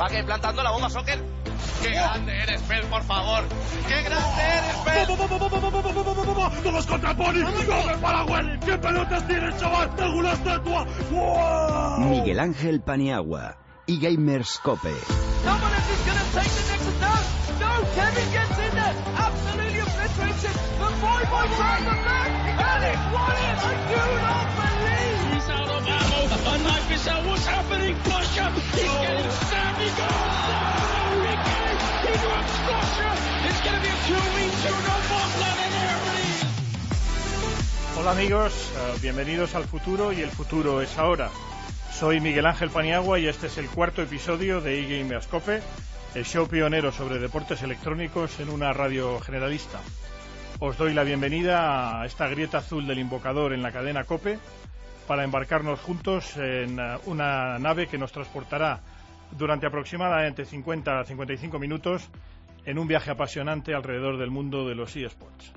Va que plantando la bomba soccer. ¡Qué grande eres, Fel, por favor! ¡Qué grande eres, Fel! ¡Todos contra Pony! ¡Corre para Welly! ¿Qué pelotas tienes, chaval? ¡Tengo una estatua! ¡Wow! Miguel Ángel Paniagua y Gamers Cope. Absolutely obliterated. The boy boy tries the back. And it's Wallace. I do not believe. He's out of ammo. A knife is out. What's happening? Flusher. He's getting stabbed. He goes. He drops Flusher. It's going to be a 2v2. No Bosland in there, please. Hola amigos, eh, bienvenidos al futuro y el futuro es ahora. Soy Miguel Ángel Paniagua y este es el cuarto episodio de eGame Ascope, el show pionero sobre deportes electrónicos en una radio generalista. Os doy la bienvenida a esta grieta azul del invocador en la cadena Cope para embarcarnos juntos en eh, una nave que nos transportará durante aproximadamente 50 a 55 minutos en un viaje apasionante alrededor del mundo de los eSports.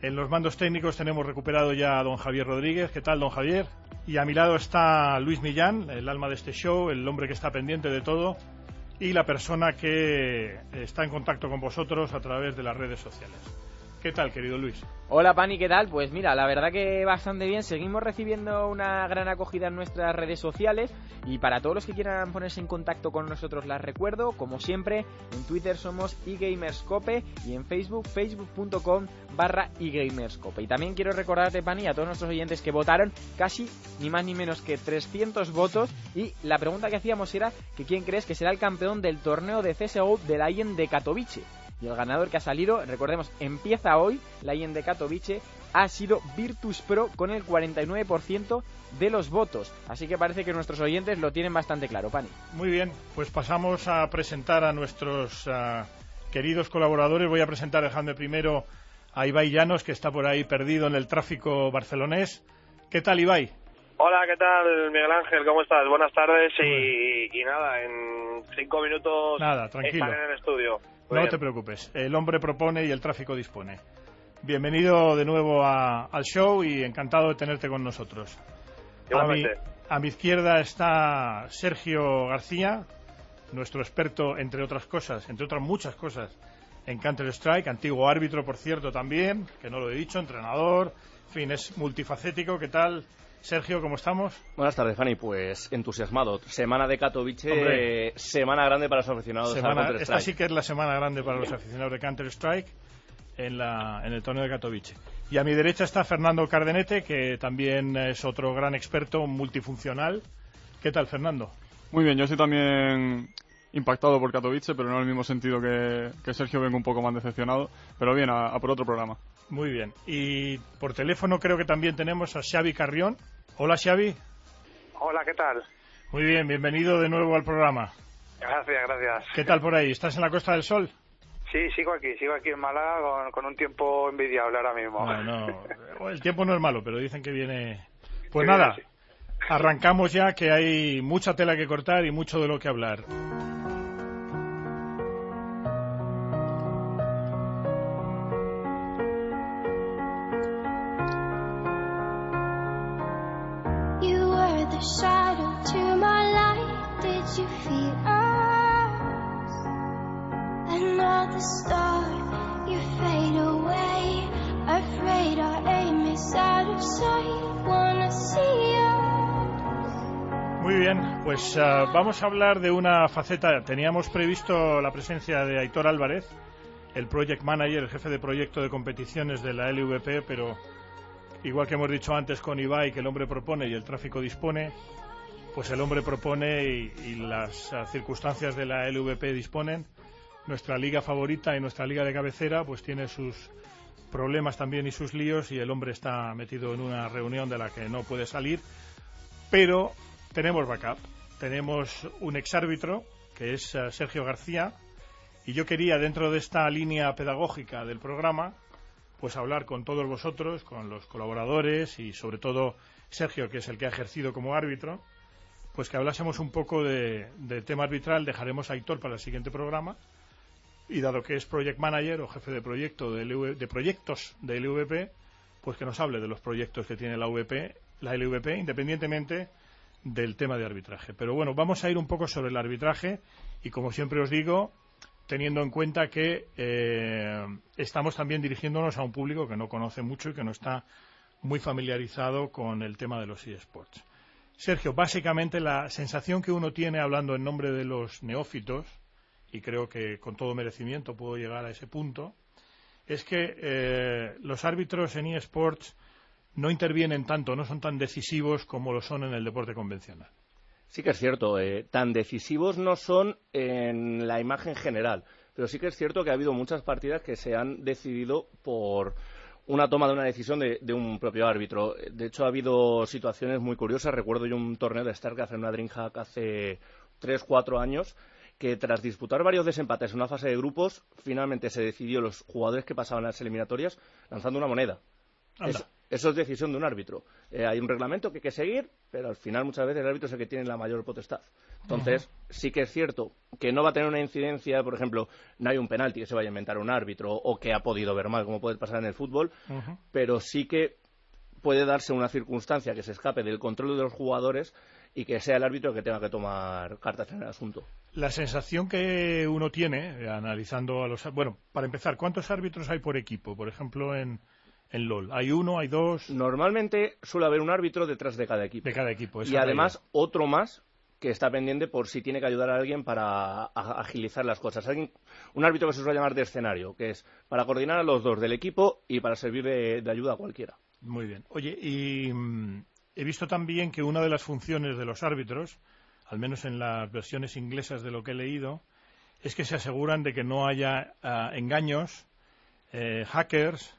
En los mandos técnicos tenemos recuperado ya a don Javier Rodríguez. ¿Qué tal, don Javier? Y a mi lado está Luis Millán, el alma de este show, el hombre que está pendiente de todo y la persona que está en contacto con vosotros a través de las redes sociales. ¿Qué tal, querido Luis? Hola Pani, ¿qué tal? Pues mira, la verdad que bastante bien. Seguimos recibiendo una gran acogida en nuestras redes sociales y para todos los que quieran ponerse en contacto con nosotros las recuerdo, como siempre, en Twitter somos eGamerscope y en Facebook facebook.com barra eGamerscope. Y también quiero recordarte, Pani, a todos nuestros oyentes que votaron casi ni más ni menos que 300 votos y la pregunta que hacíamos era que quién crees que será el campeón del torneo de CSGO de la IEN de Katowice. Y el ganador que ha salido, recordemos, empieza hoy la IEN de Katowice, ha sido Virtus Pro con el 49% de los votos. Así que parece que nuestros oyentes lo tienen bastante claro, Pani. Muy bien, pues pasamos a presentar a nuestros ah, queridos colaboradores. Voy a presentar, dejando primero a Ibai Llanos, que está por ahí perdido en el tráfico barcelonés. ¿Qué tal, Ibai? Hola, ¿qué tal, Miguel Ángel? ¿Cómo estás? Buenas tardes y, y nada, en cinco minutos Nada, tranquilo. estaré en el estudio. No te preocupes, el hombre propone y el tráfico dispone. Bienvenido de nuevo a- al show y encantado de tenerte con nosotros. A mi, a mi izquierda está Sergio García, nuestro experto, entre otras cosas, entre otras muchas cosas, en Counter-Strike, antiguo árbitro, por cierto, también, que no lo he dicho, entrenador, en fin, es multifacético. ¿Qué tal, Sergio? ¿Cómo estamos? Buenas tardes, Fanny. Pues entusiasmado. Semana de Katowice, Hombre. eh, semana grande para los aficionados a Semana- esta Counter-Strike. sí que es la semana grande para los aficionados de Counter-Strike en, la- en el torneo de Katowice. Y a mi derecha está Fernando Cardenete, que también es otro gran experto multifuncional. ¿Qué tal, Fernando? Muy bien, yo estoy también impactado por Katowice, pero no en el mismo sentido que, que Sergio, vengo un poco más decepcionado. Pero bien, a, a por otro programa. Muy bien. Y por teléfono creo que también tenemos a Xavi Carrión. Hola, Xavi. Hola, ¿qué tal? Muy bien, bienvenido de nuevo al programa. Gracias, gracias. ¿Qué tal por ahí? ¿Estás en la Costa del Sol? Sí, sigo aquí, sigo aquí en Málaga con, con un tiempo envidiable ahora mismo. No, no. El tiempo no es malo, pero dicen que viene. Pues nada, arrancamos ya que hay mucha tela que cortar y mucho de lo que hablar. Muy bien, pues ah, vamos a hablar de una faceta. Teníamos previsto la presencia de Aitor Álvarez, el project manager, el jefe de proyecto de competiciones de la LVP, pero igual que hemos dicho antes con Ibai, que el hombre propone y el tráfico dispone, pues el hombre propone y, las circunstancias de la LVP disponen. Nuestra liga favorita y nuestra liga de cabecera, pues tiene sus problemas también y sus líos y el hombre está metido en una reunión de la que no puede salir, pero tenemos backup. Tenemos un exárbitro, que es eh, Sergio García, y yo quería, dentro de esta línea pedagógica del programa, pues hablar con todos vosotros, con los colaboradores y sobre todo Sergio, que es el que ha ejercido como árbitro, pues que hablásemos un poco de, del tema arbitral. Dejaremos a Héctor para el siguiente programa. Y dado que es project manager o jefe de proyecto de, LV de proyectos de LVP, pues que nos hable de los proyectos que tiene la VP, la LVP, independientemente del tema de arbitraje. Pero bueno, vamos a ir un poco sobre el arbitraje y como siempre os digo, teniendo en cuenta que eh, estamos también dirigiéndonos a un público que no conoce mucho y que no está muy familiarizado con el tema de los eSports. Sergio, básicamente la sensación que uno tiene hablando en nombre de los neófitos, y creo que con todo merecimiento puedo llegar a ese punto, es que eh, los árbitros en eSports no intervienen tanto, no son tan decisivos como lo son en el deporte convencional. Sí que es cierto, eh, tan decisivos no son en la imagen general, pero sí que es cierto que ha habido muchas partidas que se han decidido por una toma de una decisión de, un propio árbitro. De hecho, ha habido situaciones muy curiosas. Recuerdo yo un torneo de StarCraft en una DreamHack hace tres, cuatro años que tras disputar varios desempates en una fase de grupos, finalmente se decidió los jugadores que pasaban a las eliminatorias lanzando una moneda. Eso es decisión de un árbitro. Eh, hay un reglamento que hay que seguir, pero al final muchas veces el árbitro es el que tiene la mayor potestad. Entonces, sí que es cierto que no va a tener una incidencia, por ejemplo, no hay un penalti que se vaya a inventar un árbitro o que ha podido ver mal, como puede pasar en el fútbol, pero sí que puede darse una circunstancia que se escape del control de los jugadores y que sea el árbitro el que tenga que tomar cartas en el asunto. La sensación que uno tiene, eh, analizando a los. Bueno, para empezar, ¿cuántos árbitros hay por equipo? Por ejemplo, en, en LOL. ¿Hay uno, hay dos? Normalmente suele haber un árbitro detrás de cada equipo. De cada equipo, Y además otro más que está pendiente por si tiene que ayudar a alguien para agilizar las cosas. un árbitro que se suele llamar de escenario, que es para coordinar a los dos del equipo y para servir de, ayuda a cualquiera. Muy bien. Oye, y mm, he visto también que una de las funciones de los árbitros, al menos en las versiones inglesas de lo que he leído, es que se aseguran de que no haya ah, engaños, eh, hackers,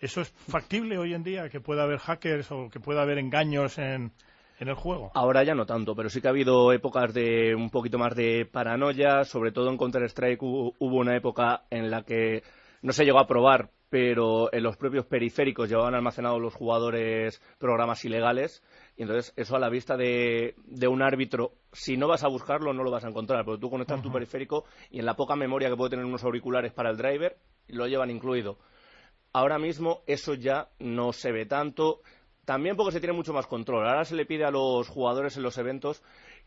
¿Eso es factible hoy en día, que pueda haber hackers o que pueda haber engaños en, el juego? Ahora ya no tanto, pero sí que ha habido épocas de un poquito más de paranoia, sobre todo en Counter-Strike hubo una época en la que no se llegó a probar, pero en los propios periféricos llevaban almacenados los jugadores programas ilegales y entonces eso a la vista de, un árbitro, si no vas a buscarlo no lo vas a encontrar, porque tú conectas tu periférico y en la poca memoria que puede tener unos auriculares para el driver lo llevan incluido. Ahora mismo eso ya no se ve tanto, también porque se tiene mucho más control. Ahora se le pide a los jugadores en los eventos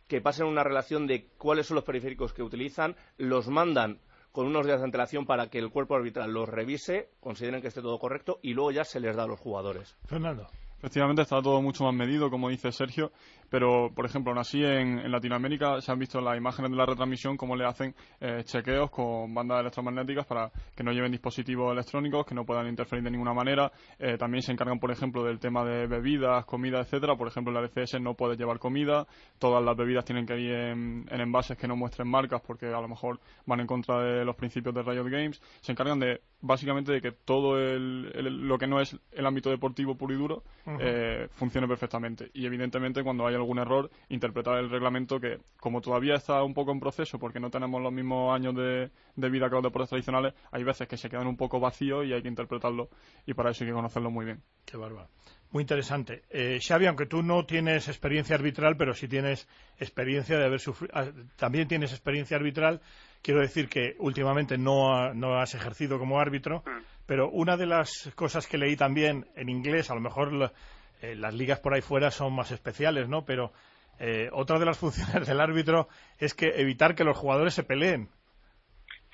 que pasen una relación de cuáles son los periféricos que utilizan, los mandan con unos días de antelación para que el cuerpo arbitral los revise, consideren que esté todo correcto y luego ya se les da a los jugadores. Fernando. Efectivamente está todo mucho más medido, como dice Sergio, pero por ejemplo, aún así en, Latinoamérica se han visto las imágenes de la retransmisión cómo le hacen eh, chequeos con bandas electromagnéticas para que no lleven dispositivos electrónicos, que no puedan interferir de ninguna manera. Eh, también se encargan, por ejemplo, del tema de bebidas, comida, etcétera. Por ejemplo, en la DCS no puede llevar comida, todas las bebidas tienen que ir en, envases que no muestren marcas porque a lo mejor van en contra de los principios de Riot Games. Se encargan de básicamente de que todo lo que no es el ámbito deportivo puro y duro eh, funcione perfectamente. Y evidentemente cuando hay algún error, interpretar el reglamento que, como todavía está un poco en proceso, porque no tenemos los mismos años de, vida que los deportes tradicionales, hay veces que se quedan un poco vacíos y hay que interpretarlo. Y para eso hay que conocerlo muy bien. Qué bárbaro. Muy interesante. Eh, Xavi, aunque tú no tienes experiencia arbitral, pero sí tienes experiencia de haber sufrido, ah, también tienes experiencia arbitral. Quiero decir que últimamente no, no has ejercido como árbitro, mm. pero una de las cosas que leí también en inglés, a lo mejor eh, las ligas por ahí fuera son más especiales, ¿no? Pero eh, otra de las funciones del árbitro es que evitar que los jugadores se peleen.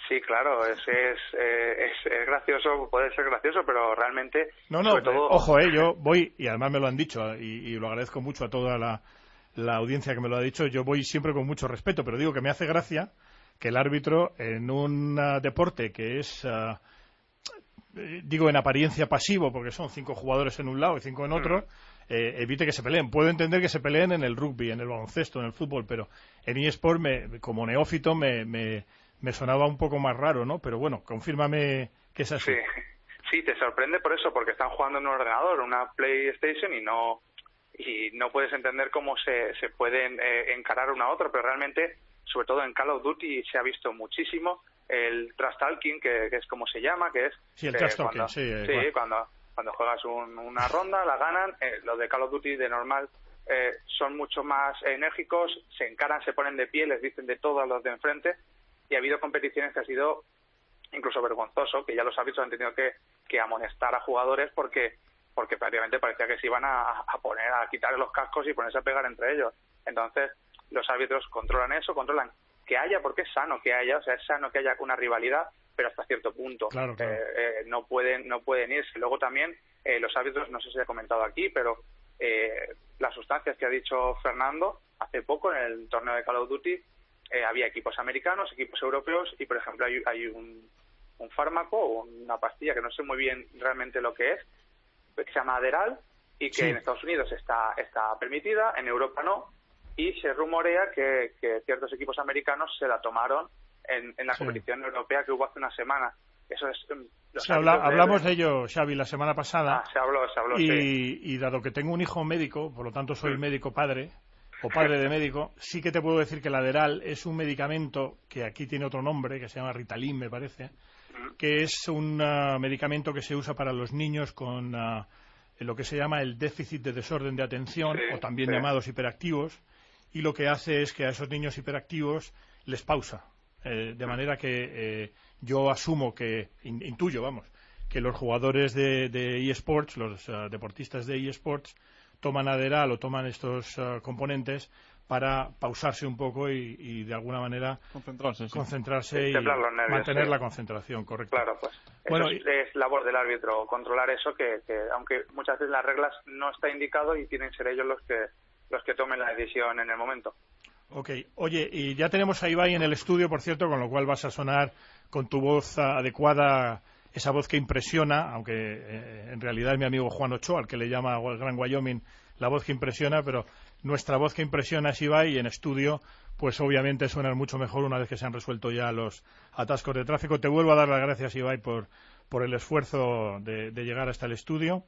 Sí, claro, es, es, eh, es, gracioso, puede ser gracioso, pero realmente. No, no, ojo, eh, yo voy, y además me lo han dicho, y, lo agradezco mucho a toda la, la, audiencia que me lo ha dicho, yo voy siempre con mucho respeto, pero digo que me hace gracia que el árbitro en un deporte que es. Ah, digo en apariencia pasivo, porque son cinco jugadores en un lado y cinco en otro, eh, evite que se peleen. Puedo entender que se peleen en el rugby, en el baloncesto, en el fútbol, pero en eSport, me, como neófito, me, me, me, sonaba un poco más raro, ¿no? Pero bueno, confírmame que es así. Sí. sí, te sorprende por eso, porque están jugando en un ordenador, una PlayStation, y no y no puedes entender cómo se, se pueden eh, encarar uno a otro, pero realmente, sobre todo en Call of Duty, se ha visto muchísimo el trust talking, que, es como se llama, que es... Sí, el trust talking, sí. sí cuando, cuando juegas una ronda, la ganan, eh, los de Call of Duty de normal eh, son mucho más enérgicos, se encaran, se ponen de pie, les dicen de todo a los de enfrente, y ha habido competiciones que ha sido incluso vergonzoso, que ya los árbitros han tenido que, que amonestar a jugadores porque porque prácticamente parecía que se iban a, a, poner a quitar los cascos y ponerse a pegar entre ellos. Entonces, los árbitros controlan eso, controlan que haya, porque es sano que haya, o sea, es sano que haya una rivalidad, pero hasta cierto punto. Claro, claro. Eh, eh, no pueden no pueden irse. Luego también eh, los árbitros, no sé si ha comentado aquí, pero eh, las sustancias que ha dicho Fernando, hace poco en el torneo de Call of Duty eh, había equipos americanos, equipos europeos y, por ejemplo, hay, hay un, un fármaco o una pastilla que no sé muy bien realmente lo que es, que se llama Aderal y que Sí. en Estados Unidos está, está permitida, en Europa no, y se rumorea que, que ciertos equipos americanos se la tomaron en, en la Sí. competición europea que hubo hace una semana. Eso es... mm, Se habla- hablamos de ello, Xavi, la semana pasada. Ah, se habló, se habló, y, sí. y dado que tengo un hijo médico, por lo tanto soy Mm. médico padre, o padre de médico, sí que te puedo decir que el Aderal es un medicamento que aquí tiene otro nombre, que se llama Ritalin, me parece, que es un ah, medicamento que se usa para los niños con ah, lo que se llama el déficit de desorden de atención, Sí, o también sí. llamados hiperactivos, y lo que hace es que a esos niños hiperactivos les pausa. Eh, de manera que eh, yo asumo que, in- intuyo, vamos, que los jugadores de, de eSports, los ah, deportistas de eSports, toman Aderal o toman estos ah, componentes para pausarse un poco y, y de alguna manera Concentrarse, sí. concentrarse y nervios, mantener sí. la concentración, correcto. Claro, pues Bueno, eso es, es labor del árbitro controlar eso, que, que aunque muchas veces las reglas no está indicado y tienen que ser ellos los que los que tomen la decisión en el momento. Ok, oye, y ya tenemos a Ibai en el estudio, por cierto, con lo cual vas a sonar con tu voz adecuada, esa voz que impresiona, aunque eh, en realidad es mi amigo Juan Ochoa, al que le llama el Gran Wyoming la voz que impresiona, pero nuestra voz que impresiona es Ibai y en estudio, pues obviamente suena mucho mejor una vez que se han resuelto ya los atascos de tráfico. Te vuelvo a dar las gracias, Ibai, por, por el esfuerzo de, de llegar hasta el estudio.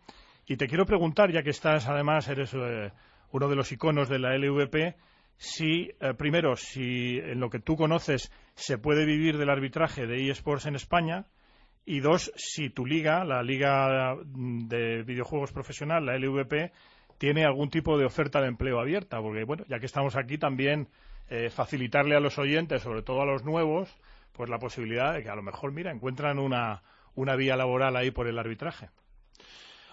Y te quiero preguntar, ya que estás, además, eres eh, uno de los iconos de la LVP, si, eh, primero, si en lo que tú conoces se puede vivir del arbitraje de eSports en España, y dos, si tu liga, la Liga mm, de Videojuegos Profesional, la LVP, tiene algún tipo de oferta de empleo abierta, porque, bueno, ya que estamos aquí, también eh, facilitarle a los oyentes, sobre todo a los nuevos, pues la posibilidad de que a lo mejor, mira, encuentran una, una vía laboral ahí por el arbitraje.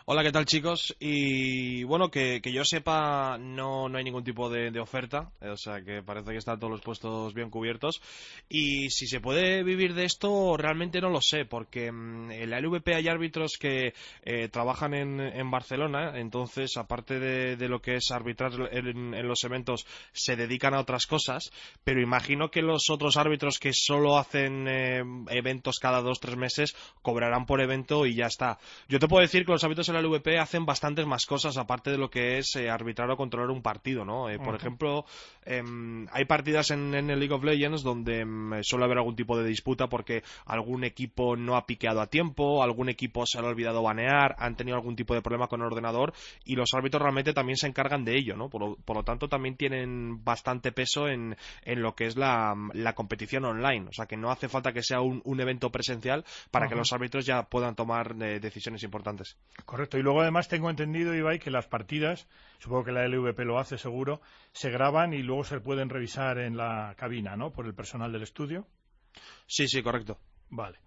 Hola, ¿qué tal chicos? Y bueno, que, que yo sepa, no, no hay ningún tipo de, de oferta, eh, o sea que parece que están todos los puestos bien cubiertos. Y si se puede vivir de esto, realmente no lo sé, porque mm, en la LVP hay árbitros que eh, trabajan en, en Barcelona, entonces aparte de, de lo que es arbitrar en, en los eventos, se dedican a otras cosas, pero imagino que los otros árbitros que solo hacen eh, eventos cada dos, tres meses, cobrarán por evento y ya está. Yo te puedo decir que los árbitros en la LVP hacen bastantes más cosas aparte de lo que es eh, arbitrar o controlar un partido, ¿no? Eh, por ejemplo, em, hay partidas en, en el League of Legends donde em, suele haber algún tipo de disputa porque algún equipo no ha piqueado a tiempo, algún equipo se ha olvidado banear, han tenido algún tipo de problema con el ordenador y los árbitros realmente también se encargan de ello, ¿no? Por lo, por lo tanto, también tienen bastante peso en, en lo que es la, la competición online. O sea, que no hace falta que sea un, un evento presencial para que los árbitros ya puedan tomar eh, decisiones importantes. Correcto. Y luego además tengo entendido, Ibai, que las partidas, supongo que la LVP lo hace seguro, se graban y luego se pueden revisar en la cabina, ¿no? Por el personal del estudio. Sí, sí, correcto. Vale.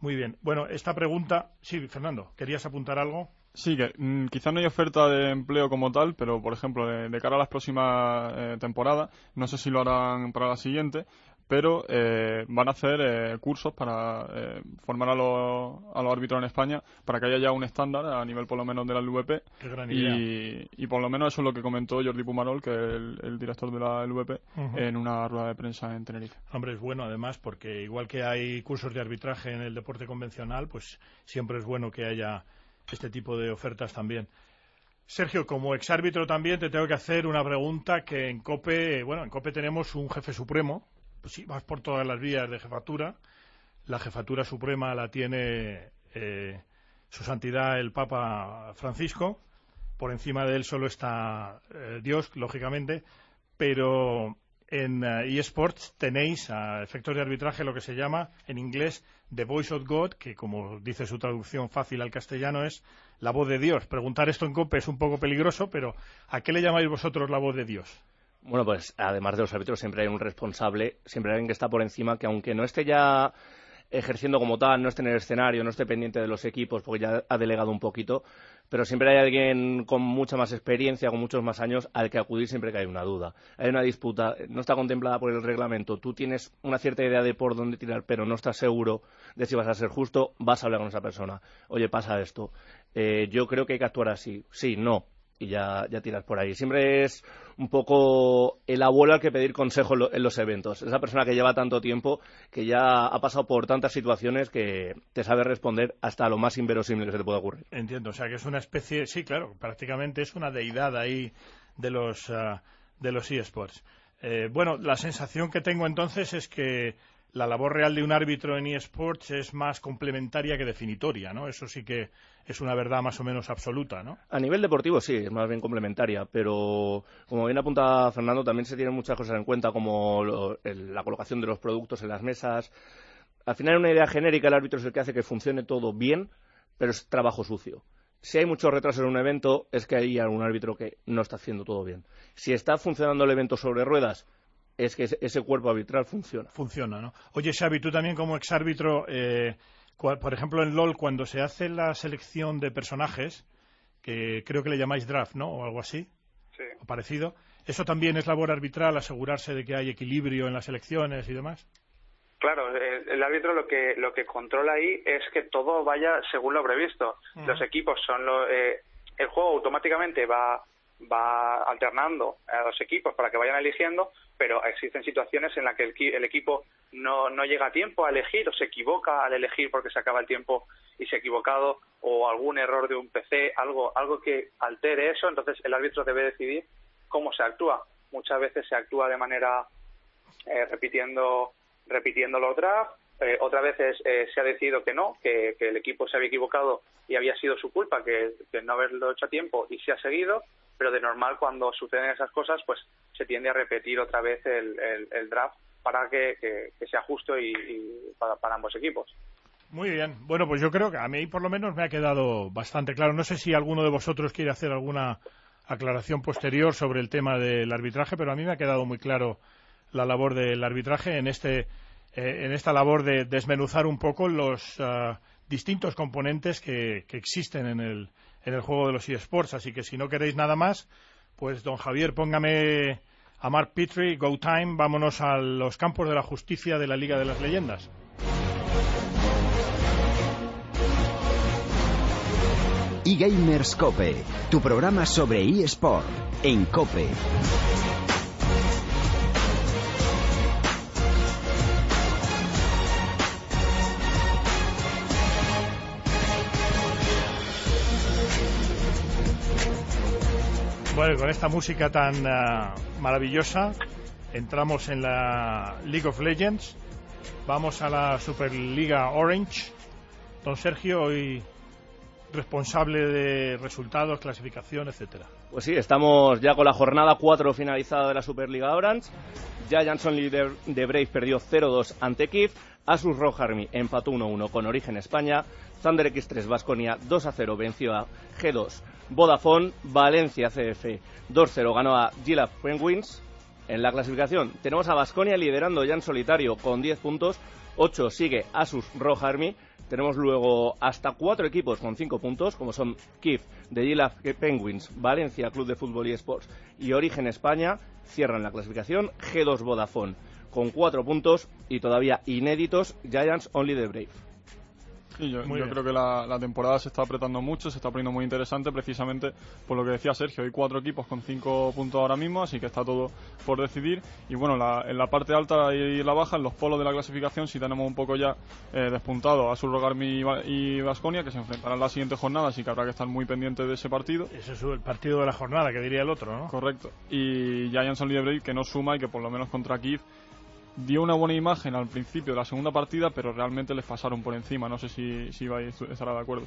Muy bien. Bueno, esta pregunta. Sí, Fernando, ¿querías apuntar algo? Sí, que mm, quizás no hay oferta de empleo como tal, pero por ejemplo, de, de cara a las próximas eh, temporadas, no sé si lo harán para la siguiente, pero eh, van a hacer eh, cursos para eh, formar a los, a los árbitros en España para que haya ya un estándar a nivel por lo menos de la LVP. Qué gran y, idea. y por lo menos eso es lo que comentó Jordi Pumarol, que es el, el director de la LVP, en una rueda de prensa en Tenerife. Hombre, es bueno además porque igual que hay cursos de arbitraje en el deporte convencional, pues siempre es bueno que haya este tipo de ofertas también. Sergio, como exárbitro también te tengo que hacer una pregunta que en COPE, bueno, en COPE tenemos un jefe supremo, pues sí, vas por todas las vías de jefatura. La jefatura suprema la tiene eh, su santidad el Papa Francisco. Por encima de él solo está eh, Dios, lógicamente, pero en eh, eSports tenéis a efectos de arbitraje lo que se llama en inglés The Voice of God, que como dice su traducción fácil al castellano es la voz de Dios. Preguntar esto en COPE es un poco peligroso, pero ¿a qué le llamáis vosotros la voz de Dios? Bueno, pues además de los árbitros siempre hay un responsable, siempre hay alguien que está por encima, que aunque no esté ya ejerciendo como tal, no esté en el escenario, no esté pendiente de los equipos, porque ya ha delegado un poquito, pero siempre hay alguien con mucha más experiencia, con muchos más años, al que acudir siempre que hay una duda. Hay una disputa, no está contemplada por el reglamento, tú tienes una cierta idea de por dónde tirar, pero no estás seguro de si vas a ser justo, vas a hablar con esa persona. Oye, pasa esto. Eh, yo creo que hay que actuar así. Sí, no y ya, ya tiras por ahí. Siempre es un poco el abuelo al que pedir consejo en los eventos. Esa persona que lleva tanto tiempo, que ya ha pasado por tantas situaciones que te sabe responder hasta lo más inverosímil que se te pueda ocurrir. Entiendo, o sea que es una especie, sí, claro, prácticamente es una deidad ahí de los, ah, de los eSports. Eh, bueno, la sensación que tengo entonces es que la labor real de un árbitro en eSports es más complementaria que definitoria, ¿no? Eso sí que es una verdad más o menos absoluta, ¿no? A nivel deportivo sí, es más bien complementaria, pero como bien apunta Fernando, también se tienen muchas cosas en cuenta, como la colocación de los productos en las mesas. Al final, una idea genérica, el árbitro es el que hace que funcione todo bien, pero es trabajo sucio. Si hay mucho retraso en un evento, es que hay algún árbitro que no está haciendo todo bien. Si está funcionando el evento sobre ruedas, es que ese cuerpo arbitral funciona. Funciona, ¿no? Oye, Xavi, tú también como exárbitro, eh, por ejemplo, en LOL, cuando se hace la selección de personajes, que creo que le llamáis draft, ¿no? O algo así, sí. o parecido, ¿eso también es labor arbitral, asegurarse de que hay equilibrio en las elecciones y demás? Claro, el, árbitro lo que lo que controla ahí es que todo vaya según lo previsto. Los equipos son lo, eh, el juego automáticamente va va alternando a los equipos para que vayan eligiendo, pero existen situaciones en las que el, equipo no, no llega a tiempo a elegir o se equivoca al elegir porque se acaba el tiempo y se ha equivocado o algún error de un PC, algo, algo que altere eso, entonces el árbitro debe decidir cómo se actúa. Muchas veces se actúa de manera eh, repitiendo repitiendo los drafts, eh, otras veces eh, se ha decidido que no, que, el equipo se había equivocado y había sido su culpa, que, que no haberlo hecho a tiempo y se ha seguido pero de normal cuando suceden esas cosas pues se tiende a repetir otra vez el, draft para que, sea justo y, para, ambos equipos. Muy bien. Bueno, pues yo creo que a mí por lo menos me ha quedado bastante claro. No sé si alguno de vosotros quiere hacer alguna aclaración posterior sobre el tema del arbitraje, pero a mí me ha quedado muy claro la labor del arbitraje en este eh, en esta labor de desmenuzar un poco los ah, distintos componentes que existen en el en el juego de los eSports. Así que si no queréis nada más, pues don Javier, póngame a Mark Petrie, Go Time, vámonos a los campos de la justicia de la Liga de las Leyendas. eGamers Cope, tu programa sobre eSport en Cope. Bueno, con esta música tan ah, maravillosa, entramos en la League of Legends. Vamos a la Superliga Orange. Don Sergio, hoy responsable de resultados, clasificación, etcétera. Pues sí, estamos ya con la jornada 4 finalizada de la Superliga Orange. Ya Jansson líder de Brave perdió 0-2 ante Kiev. Asus Rock Army empató 1-1 con Origen España. Thunder X3 Vasconia 2-0 venció a G2 Vodafone, Valencia CF 2-0 ganó a Gila Penguins. En la clasificación tenemos a Basconia liderando ya en solitario con 10 puntos. 8 sigue Asus Rock Army. Tenemos luego hasta cuatro equipos con 5 puntos, como son KIF de Gila Penguins, Valencia Club de Fútbol y Sports y Origen España. Cierran la clasificación G2 Vodafone con 4 puntos y todavía inéditos Giants Only the Brave yo, creo que la, temporada se está apretando mucho, se está poniendo muy interesante precisamente por lo que decía Sergio. Hay cuatro equipos con cinco puntos ahora mismo, así que está todo por decidir. Y bueno, en la parte alta y la baja, en los polos de la clasificación, sí tenemos un poco ya eh, despuntado a Surrogarmi y Vasconia, que se enfrentarán la siguiente jornada, así que habrá que estar muy pendiente de ese partido. Ese es el partido de la jornada, que diría el otro, ¿no? Correcto. Y Giants League Break, que no suma y que por lo menos contra Kiev dio una buena imagen al principio de la segunda partida, pero realmente les pasaron por encima. No sé si, si vais a estar de acuerdo.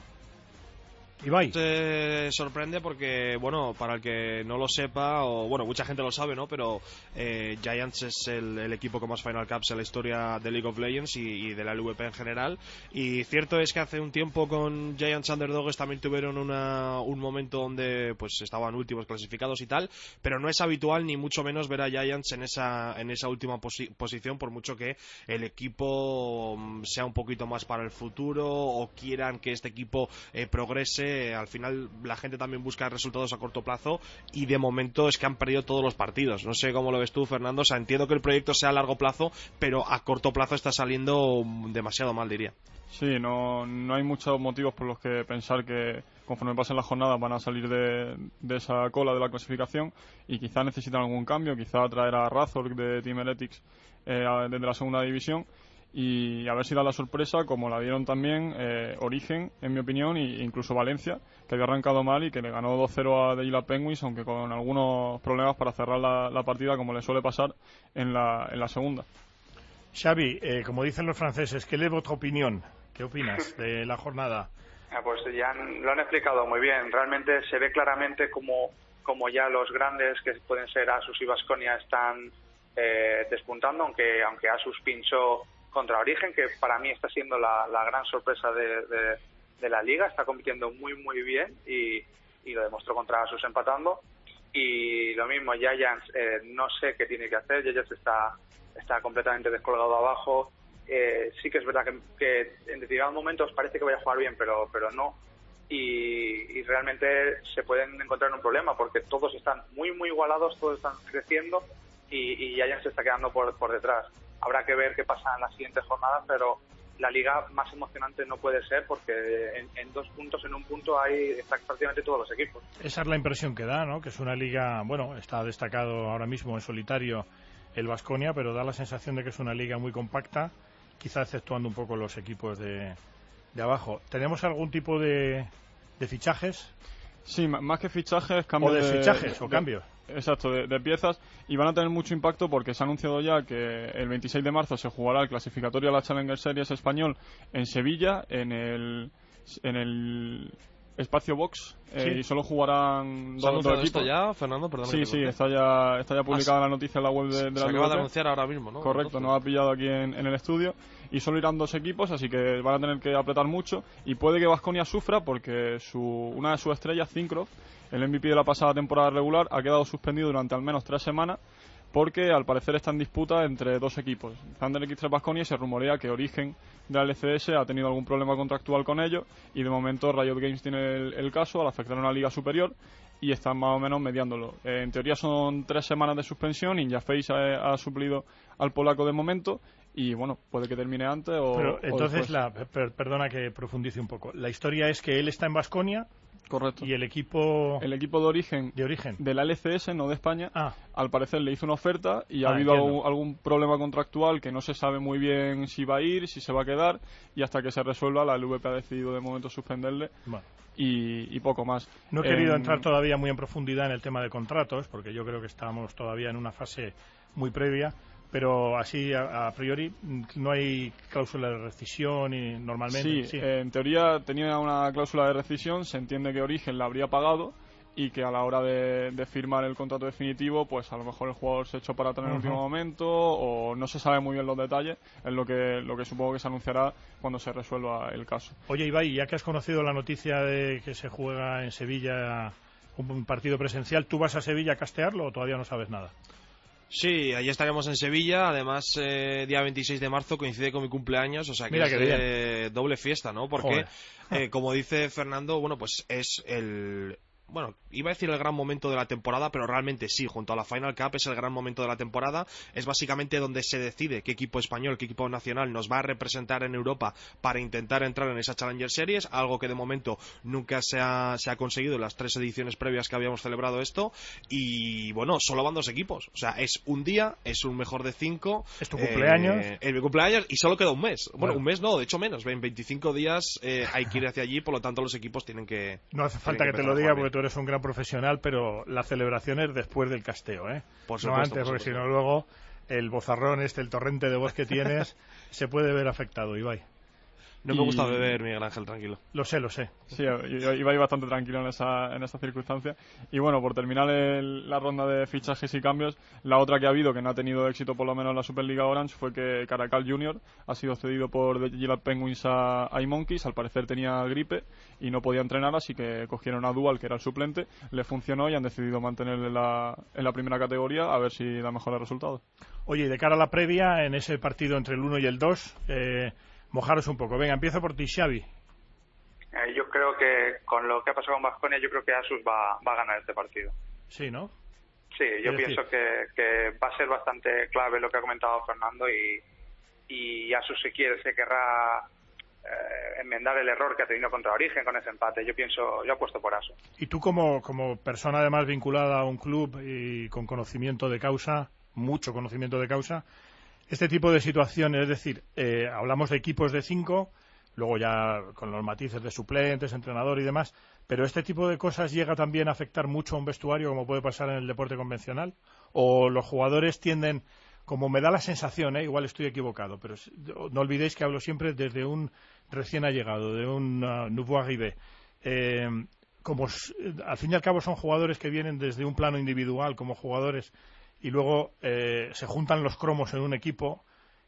Ibai. Te sorprende porque, bueno, para el que no lo sepa, o bueno, mucha gente lo sabe, ¿no? Pero eh, Giants es el, equipo con más Final Cups en la historia de League of Legends y, de la LVP en general. Y cierto es que hace un tiempo con Giants Underdogs también tuvieron una, un momento donde pues estaban últimos clasificados y tal, pero no es habitual ni mucho menos ver a Giants en esa, en esa última posición, por mucho que el equipo mm, sea un poquito más para el futuro o quieran que este equipo eh, progrese al final la gente también busca resultados a corto plazo y de momento es que han perdido todos los partidos. No sé cómo lo ves tú, Fernando. Entiendo que el proyecto sea a largo plazo, pero a corto plazo está saliendo demasiado mal, diría. Sí, no, no hay muchos motivos por los que pensar que conforme pasen las jornadas van a salir de, de esa cola de la clasificación y quizá necesitan algún cambio, quizá traer a Razor de Team Heretics eh, desde la segunda división y a ver si da la sorpresa como la dieron también eh, Origen, en mi opinión, e incluso Valencia, que había arrancado mal y que le ganó 2-0 a Deila Penguins, aunque con algunos problemas para cerrar la, la partida, como le suele pasar en la, en la segunda. Xavi, eh, como dicen los franceses, ¿qué es vuestra opinión? ¿Qué opinas de la jornada? Ah, Pues ya han- lo han explicado muy bien. Realmente se ve claramente como, como ya los grandes, que pueden ser Asus y Vasconia, están eh, despuntando, aunque, aunque Asus pinchó contra Origen, que para mí está siendo la, gran sorpresa de, la liga. Está compitiendo muy, muy bien y, lo demostró contra Asus empatando. Y lo mismo, Giants, eh, no sé qué tiene que hacer. Giants está, está completamente descolgado abajo. Eh, sí que es verdad que, que en determinados momentos parece que vaya a jugar bien, pero, pero no. Y, y realmente se pueden encontrar en un problema porque todos están muy, muy igualados, todos están creciendo y, y Giants se está quedando por, por detrás. Habrá que ver qué pasa en las siguientes jornadas, pero la liga más emocionante no puede ser porque en, en dos puntos, en un punto, hay prácticamente todos los equipos. Esa es la impresión que da, ¿no? Que es una liga, bueno, está destacado ahora mismo en solitario el Vasconia, pero da la sensación de que es una liga muy compacta, quizá exceptuando un poco los equipos de, de abajo. ¿Tenemos algún tipo de, de fichajes? Sí, más que fichajes, cambio O desfichajes, o cambios. Exacto, de, de piezas. Y van a tener mucho impacto porque se ha anunciado ya que el 26 de marzo se jugará el clasificatorio a la Challenger Series español en Sevilla, en el, en el espacio box. eh, Sí. y solo jugarán ¿Se ha dos, dos esto equipos. ya, Fernando? Perdona Sí, sí, está ya, está ya publicada Ah, la noticia en la web de, de se la acaba de anunciar ahora mismo, ¿no? Correcto, nos ha pillado aquí en, en el estudio y solo irán dos equipos, así que van a tener que apretar mucho y puede que Vasconia sufra porque su, una de sus estrellas, Zincroft, el MVP de la pasada temporada regular, ha quedado suspendido durante al menos tres semanas porque al parecer está en disputa entre dos equipos, Thunder X3 Vasconia y se rumorea que Origen de la LCS ha tenido algún problema contractual con ellos y de momento Riot Games tiene el, el caso al afectar a una liga superior y están más o menos mediándolo. Eh, en teoría son tres semanas de suspensión, Ninja Face ha, ha suplido al polaco de momento y bueno, puede que termine antes o, Pero entonces, la, per- perdona que profundice un poco. La historia es que él está en Vasconia Correcto. y el equipo El equipo de origen de origen. de la LCS, no de España, Ah, al parecer le hizo una oferta y Ah, ha habido entiendo. algún, algún problema contractual que no se sabe muy bien si va a ir, si se va a quedar y hasta que se resuelva la LVP ha decidido de momento suspenderle bueno. y, y poco más. No he querido En- entrar todavía muy en profundidad en el tema de contratos, porque yo creo que estamos todavía en una fase muy previa, pero así a, a priori mm, no hay cláusula de rescisión y normalmente. Sí, eh, en teoría tenía una cláusula de rescisión, se entiende que Origen la habría pagado y que a la hora de, de firmar el contrato definitivo, pues a lo mejor el jugador se echó para atrás en el último momento o no se sabe muy bien los detalles, es lo que, lo que supongo que se anunciará cuando se resuelva el caso. Oye, Ibai, ya que has conocido la noticia de que se juega en Sevilla un, un partido presencial, ¿tú vas a Sevilla a castearlo o todavía no sabes nada? Sí, allí estaremos en Sevilla. Además, eh, día 26 de marzo coincide con mi cumpleaños, o sea que Mira es eh, doble fiesta, ¿no? Porque, eh, como dice Fernando, bueno, pues es el. Bueno, iba a decir el gran momento de la temporada, pero realmente sí, junto a la Final Cup es el gran momento de la temporada. Es básicamente donde se decide qué equipo español, qué equipo nacional nos va a representar en Europa para intentar entrar en esa Challenger Series, algo que de momento nunca se ha, se ha conseguido en las tres ediciones previas que habíamos celebrado esto. Y bueno, solo van dos equipos. O sea, es un día, es un mejor de cinco. ¿Es tu eh, cumpleaños? el mi cumpleaños y solo queda un mes. Bueno, Bueno. un mes no, de hecho menos. En 25 días eh, hay que ir hacia allí, por lo tanto los equipos tienen que. No hace falta que te lo diga porque bien. Tú eres un gran profesional, pero la celebración es después del casteo, ¿eh? Por no antes, por porque si no luego el bozarrón este, el torrente de voz que tienes, se puede ver afectado, Ibai. No me Y- gusta beber, Miguel Ángel, tranquilo. Lo sé, lo sé. Sí, yo iba a ir bastante tranquilo en esa, en esa circunstancia. Y bueno, por terminar el- la ronda de fichajes y cambios, la otra que ha habido que no ha tenido éxito por lo menos en la Superliga Orange fue que Caracal Junior ha sido cedido por The Gillard Penguins a iMonkeys. Al parecer tenía gripe y no podía entrenar, así que cogieron a Dual, que era el suplente, le funcionó y han decidido mantenerle en la, en la primera categoría a ver si da mejores resultados. Oye, y de cara a la previa, en ese partido entre el 1 y el 2, eh, mojaros un poco. Venga, empiezo por ti, Xavi. Eh, yo creo que con lo que ha pasado con Vasconia, yo creo que Asus va, va a ganar este partido. Sí, ¿no? Sí, yo pienso que, que va a ser bastante clave lo que ha comentado Fernando y, y Asus se quiere, se querrá eh, enmendar el error que ha tenido contra Origen con ese empate. Yo pienso, yo apuesto por Asus. Y tú como, como persona además vinculada a un club y con conocimiento de causa, mucho conocimiento de causa, este tipo de situaciones, es decir, eh, hablamos de equipos de cinco, luego ya con los matices de suplentes, entrenador y demás, pero este tipo de cosas llega también a afectar mucho a un vestuario como puede pasar en el deporte convencional, o los jugadores tienden, como me da la sensación, ¿eh? igual estoy equivocado, pero no olvidéis que hablo siempre desde un recién allegado, de un uh, nouveau arrivé. Eh, como al fin y al cabo son jugadores que vienen desde un plano individual como jugadores y luego eh, se juntan los cromos en un equipo,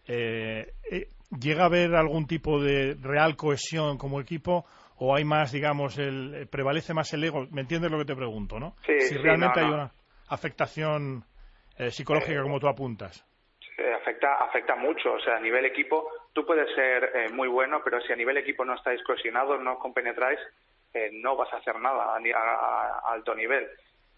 eh, eh, ¿llega a haber algún tipo de real cohesión como equipo o hay más, digamos, el, eh, prevalece más el ego? ¿Me entiendes lo que te pregunto, no? Sí, si sí, realmente no, hay una afectación eh, psicológica como tú apuntas. Eh, afecta afecta mucho o sea a nivel equipo tú puedes ser eh, muy bueno pero si a nivel equipo no estáis cohesionados no compenetráis eh, no vas a hacer nada a, a- a alto nivel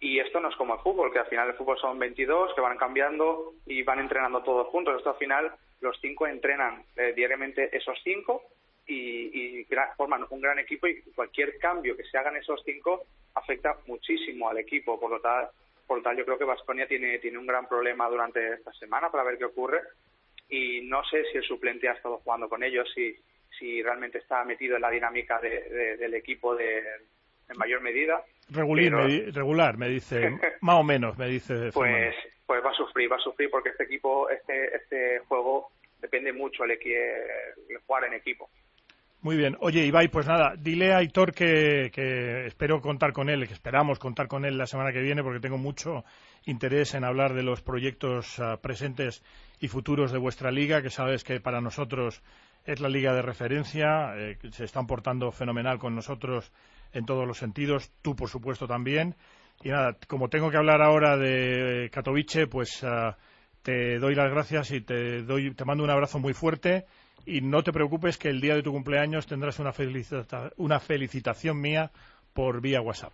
y esto no es como el fútbol que al final el fútbol son 22 que van cambiando y van entrenando todos juntos. Esto al final los cinco entrenan eh, diariamente esos cinco y, y forman un gran equipo y cualquier cambio que se hagan esos cinco afecta muchísimo al equipo. Por lo tal por lo tal yo creo que Vasconia tiene tiene un gran problema durante esta semana para ver qué ocurre. Y no sé si el suplente ha estado jugando con ellos si si realmente está metido en la dinámica de- de- del equipo de en mayor medida Regulín, Pero- me regular, me dice, más o menos, me dice. pues Fernando. pues va a sufrir va a sufrir porque este equipo este este juego depende mucho el, jugar en equipo Muy bien. Oye, Ibai, pues nada, dile a Aitor que, que espero contar con él, que esperamos contar con él la semana que viene, porque tengo mucho interés en hablar de los proyectos ah, presentes y futuros de vuestra liga, que sabes que para nosotros es la liga de referencia, eh, que se están portando fenomenal con nosotros en todos los sentidos, tú por supuesto también. Y nada, como tengo que hablar ahora de Katowice, pues ah, te doy las gracias y te doy, te mando un abrazo muy fuerte y no te preocupes que el día de tu cumpleaños tendrás una, felicita- una felicitación mía por vía WhatsApp.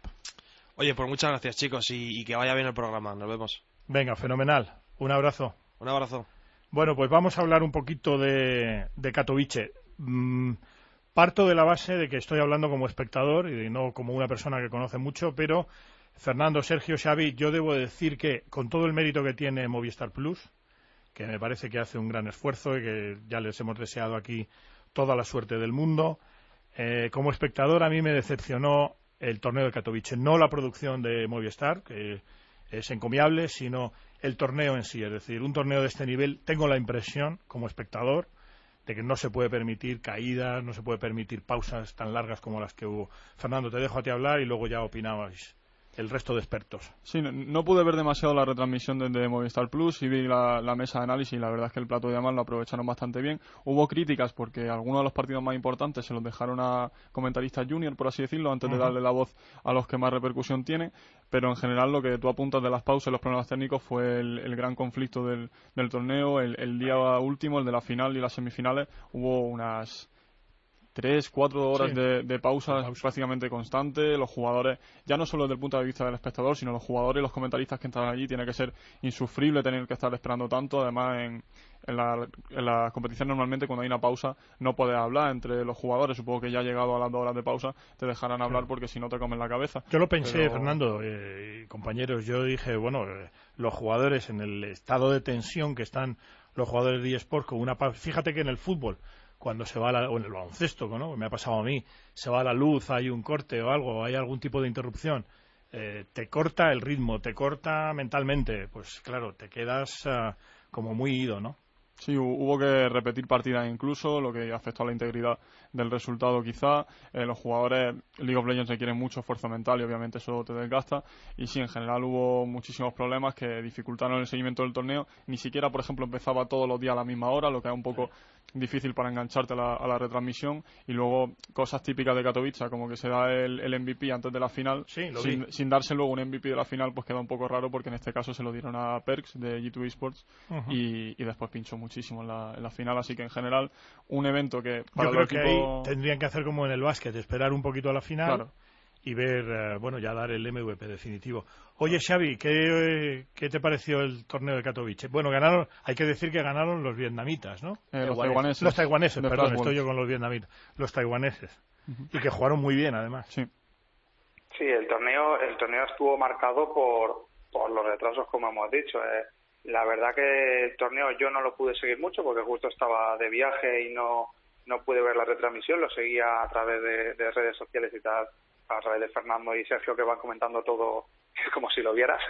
Oye, pues muchas gracias, chicos, y, y que vaya bien el programa. Nos vemos. Venga, fenomenal. Un abrazo. Un abrazo. Bueno, pues vamos a hablar un poquito de, de Katowice. Mm, parto de la base de que estoy hablando como espectador y no como una persona que conoce mucho, pero Fernando, Sergio, Xavi, yo debo decir que con todo el mérito que tiene Movistar Plus, que me parece que hace un gran esfuerzo y que ya les hemos deseado aquí toda la suerte del mundo, eh, como espectador a mí me decepcionó el torneo de Katowice, no la producción de Movistar, que es encomiable, sino el torneo en sí. Es decir, un torneo de este nivel, tengo la impresión, como espectador, de que no se puede permitir caídas, no se puede permitir pausas tan largas como las que hubo. Fernando, te dejo a ti hablar y luego ya opinabais el resto de expertos. Sí, no, no pude ver demasiado la retransmisión desde Movistar Plus y vi la, la mesa de análisis y la verdad es que el plato de llamas lo aprovecharon bastante bien. Hubo críticas porque algunos de los partidos más importantes se los dejaron a comentaristas junior, por así decirlo, antes de darle la voz a los que más repercusión tienen, pero en general lo que tú apuntas de las pausas y los problemas técnicos fue el, el gran conflicto del, del torneo. El, el día último, el de la final y las semifinales, hubo unas tres, cuatro horas Sí. de, de pausa prácticamente constante. Los jugadores, ya no solo desde el punto de vista del espectador, sino los jugadores y los comentaristas que entran allí, tiene que ser insufrible tener que estar esperando tanto. Además, en, en, la, en la competición normalmente cuando hay una pausa no puedes hablar entre los jugadores. Supongo que ya llegado a las dos horas de pausa te dejarán hablar porque si no te comen la cabeza. Yo lo pensé, Pero- Fernando, eh, compañeros. Yo dije, bueno, eh, los jugadores en el estado de tensión que están los jugadores de eSports con una pausa. Fíjate que en el fútbol, cuando se va la, o en el baloncesto, ¿no? Me ha pasado a mí, se va la luz, hay un corte o algo, hay algún tipo de interrupción. eh, te corta el ritmo, te corta mentalmente, pues claro, te quedas ah, como muy ido, ¿no? Sí, hu- hubo que repetir partidas incluso, lo que afectó a la integridad del resultado quizá. Eh, los jugadores League of Legends requieren mucho esfuerzo mental y obviamente eso te desgasta. Y sí, en general hubo muchísimos problemas que dificultaron el seguimiento del torneo. Ni siquiera, por ejemplo, empezaba todos los días a la misma hora, lo que es un poco difícil para engancharte a la, a la retransmisión. Y luego cosas típicas de Katowice como que se da el, el MVP antes de la final. Sin, sin darse luego un MVP de la final pues queda un poco raro porque en este caso se lo dieron a Perks de G2 Esports y, y después pinchó muchísimo en la, en la final. Así que en general un evento que para Yo creo que ahí tendrían que hacer como en el básquet, esperar un poquito a la final Claro. Y ver, eh, bueno, ya dar el MVP definitivo. Oye, Xavi, ¿qué, ¿qué te pareció el torneo de Katowice? Bueno, ganaron, hay que decir que ganaron los vietnamitas, ¿no? Eh, los taiwaneses. Los taiwaneses, perdón, estoy yo con los vietnamitas. Los taiwaneses. Y que jugaron muy bien, además. Sí. Sí, el torneo, el torneo estuvo marcado por, por los retrasos, como hemos dicho. eh. La verdad que el torneo yo no lo pude seguir mucho porque justo estaba de viaje y no, no pude ver la retransmisión. Lo seguía a través de, de redes sociales y tal, a través de Fernando y Sergio que van comentando todo como si lo vieras.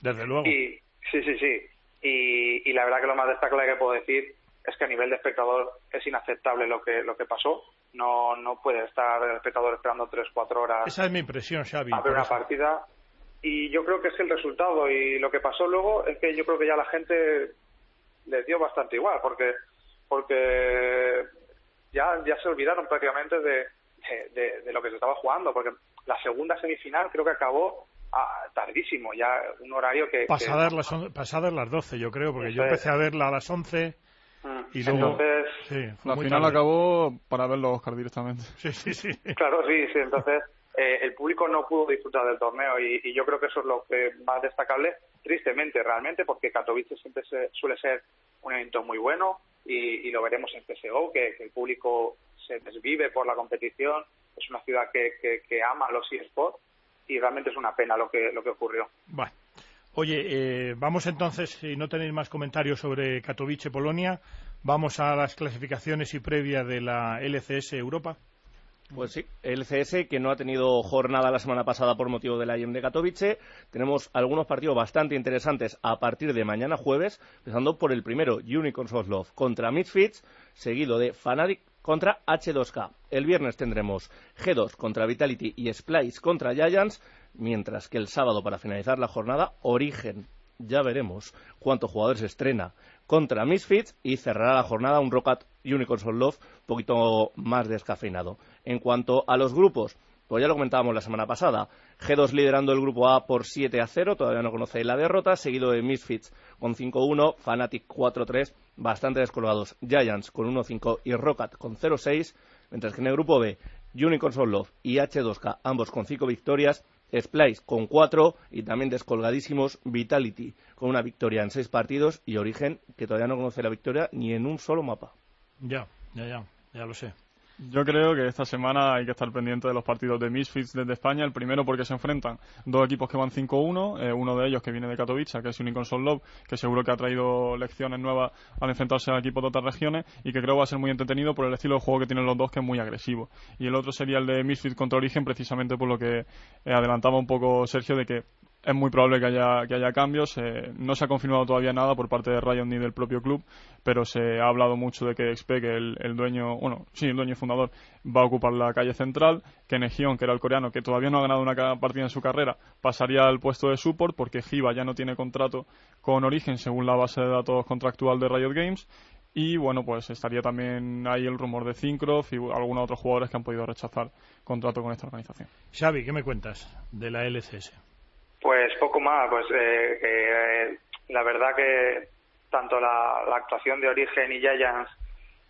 Desde luego. Y, sí, sí, sí. Y, y la verdad que lo más destacable que puedo decir es que a nivel de espectador es inaceptable lo que lo que pasó. No no puede estar el espectador esperando tres, cuatro horas Esa es mi impresión, Xavi. a ver una eso. partida. Y yo creo que es el resultado. Y lo que pasó luego es que yo creo que ya la gente les dio bastante igual, porque porque ya ya se olvidaron prácticamente de, de, de- de lo que se estaba jugando, porque la segunda semifinal creo que acabó ah, tardísimo, ya un horario que... que- Pasadas las, on- pasadas las 12, yo creo, porque yo empecé a verla a las 11 Mm. y luego... Entonces, Sí, la final tarde. acabó para ver los Oscar directamente Sí, sí, sí. Claro, sí, sí. Entonces, eh, el público no pudo disfrutar del torneo y, y yo creo que eso es lo que más destacable, tristemente, realmente, porque Katowice siempre se- suele ser un evento muy bueno y, y lo veremos en CSGO, que, que el público se desvive por la competición, es una ciudad que, que, que ama los eSports y realmente es una pena lo que, lo que ocurrió. Bueno. Oye, eh, vamos entonces, si no tenéis más comentarios sobre Katowice, Polonia, vamos a las clasificaciones y previa de la LCS Europa. Pues sí, el CS que no ha tenido jornada la semana pasada por motivo de la IEM de Katowice. Tenemos algunos partidos bastante interesantes a partir de mañana jueves, empezando por el primero, Unicorns of Love contra Misfits, seguido de Fnatic contra H2K. El viernes tendremos G2 contra Vitality y Splice contra Giants, mientras que el sábado, para finalizar la jornada, Origen. Ya veremos cuántos jugadores estrena contra Misfits y cerrará la jornada un Rocket Unicorns of Love un poquito más descafeinado. En cuanto a los grupos, pues ya lo comentábamos la semana pasada. G2 liderando el grupo A por 7 a 0, todavía no conoce la derrota, seguido de Misfits con 5-1, Fnatic 4-3, bastante descolgados. Giants con 1-5 y Rocket con 0-6, mientras que en el grupo B, Unicorns of Love y H2K, ambos con 5 victorias, Splice con 4 y también descolgadísimos Vitality con una victoria en 6 partidos y Origen que todavía no conoce la victoria ni en un solo mapa. Ya, ya, ya, ya lo sé. Yo creo que esta semana hay que estar pendiente de los partidos de Misfits desde España. El primero porque se enfrentan dos equipos que van 5-1, eh, uno de ellos que viene de Katowice, que es Unicorns of Love, que seguro que ha traído lecciones nuevas al enfrentarse a equipos de otras regiones y que creo va a ser muy entretenido por el estilo de juego que tienen los dos, que es muy agresivo. Y el otro sería el de Misfits contra Origen, precisamente por lo que eh, adelantaba un poco Sergio de que es muy probable que haya, que haya cambios. eh, no se ha confirmado todavía nada por parte de Riot ni del propio club, pero se ha hablado mucho de que XP, que el, el dueño, bueno, sí, el dueño fundador, va a ocupar la calle central, que Negion, que era el coreano, que todavía no ha ganado una partida en su carrera, pasaría al puesto de support porque Giva ya no tiene contrato con Origen según la base de datos contractual de Riot Games. Y bueno, pues estaría también ahí el rumor de Syncroft y algunos otros jugadores que han podido rechazar contrato con esta organización. Xavi, ¿qué me cuentas de la LCS? Pues poco más, pues eh, eh, la verdad que tanto la, la actuación de Origen y Giants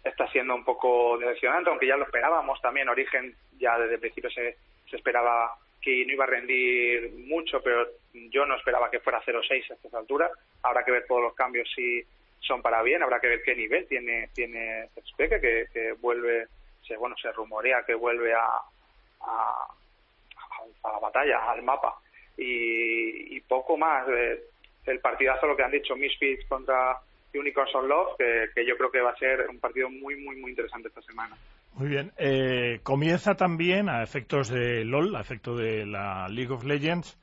está siendo un poco decepcionante, aunque ya lo esperábamos también. Origen ya desde el principio se, se esperaba que no iba a rendir mucho, pero yo no esperaba que fuera 0-6 a estas alturas. Habrá que ver todos los cambios si son para bien, habrá que ver qué nivel tiene tiene Speque, que, que vuelve, se, bueno, se rumorea que vuelve a, a, a la batalla, al mapa. Y, y poco más. eh, el partidazo, lo que han dicho Misfits contra Unicorns of Love, que, yo creo que va a ser un partido muy, muy, muy interesante esta semana. Muy bien. Eh, comienza también, a efectos de LOL, a efectos de la League of Legends,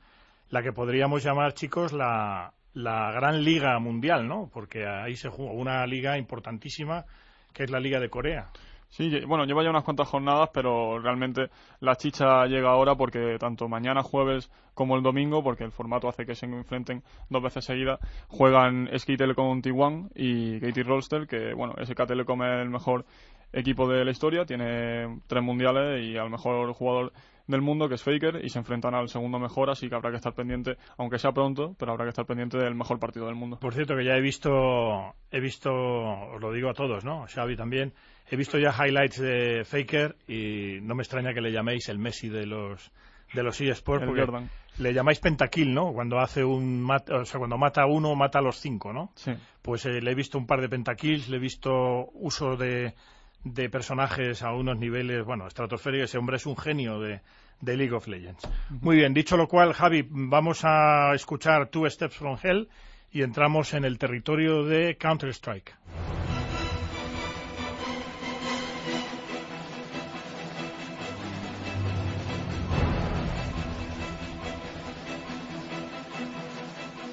la que podríamos llamar, chicos, la, la gran liga mundial, ¿no? Porque ahí se juega una liga importantísima, que es la Liga de Corea. Sí, bueno, lleva ya unas cuantas jornadas, pero realmente la chicha llega ahora porque tanto mañana jueves como el domingo, porque el formato hace que se enfrenten dos veces seguidas, juegan SK Telecom T1 y Katie Rolster, que bueno, SK Telecom es el mejor equipo de la historia, tiene tres mundiales y al mejor jugador del mundo, que es Faker, y se enfrentan al segundo mejor, así que habrá que estar pendiente, aunque sea pronto, pero habrá que estar pendiente del mejor partido del mundo. Por cierto, que ya he visto, he visto, os lo digo a todos, ¿no? Xavi también, he visto ya highlights de Faker y no me extraña que le llaméis el Messi de los de los eSports El porque Jordan. le llamáis pentakill, ¿no? Cuando hace un mat- o sea, cuando mata a uno mata a los cinco, ¿no? Sí. Pues eh, le he visto un par de pentakills, le he visto uso de, de personajes a unos niveles, bueno, estratosféricos. Ese hombre es un genio de, de League of Legends. Muy bien, dicho lo cual, Javi, vamos a escuchar Two Steps from Hell y entramos en el territorio de Counter-Strike.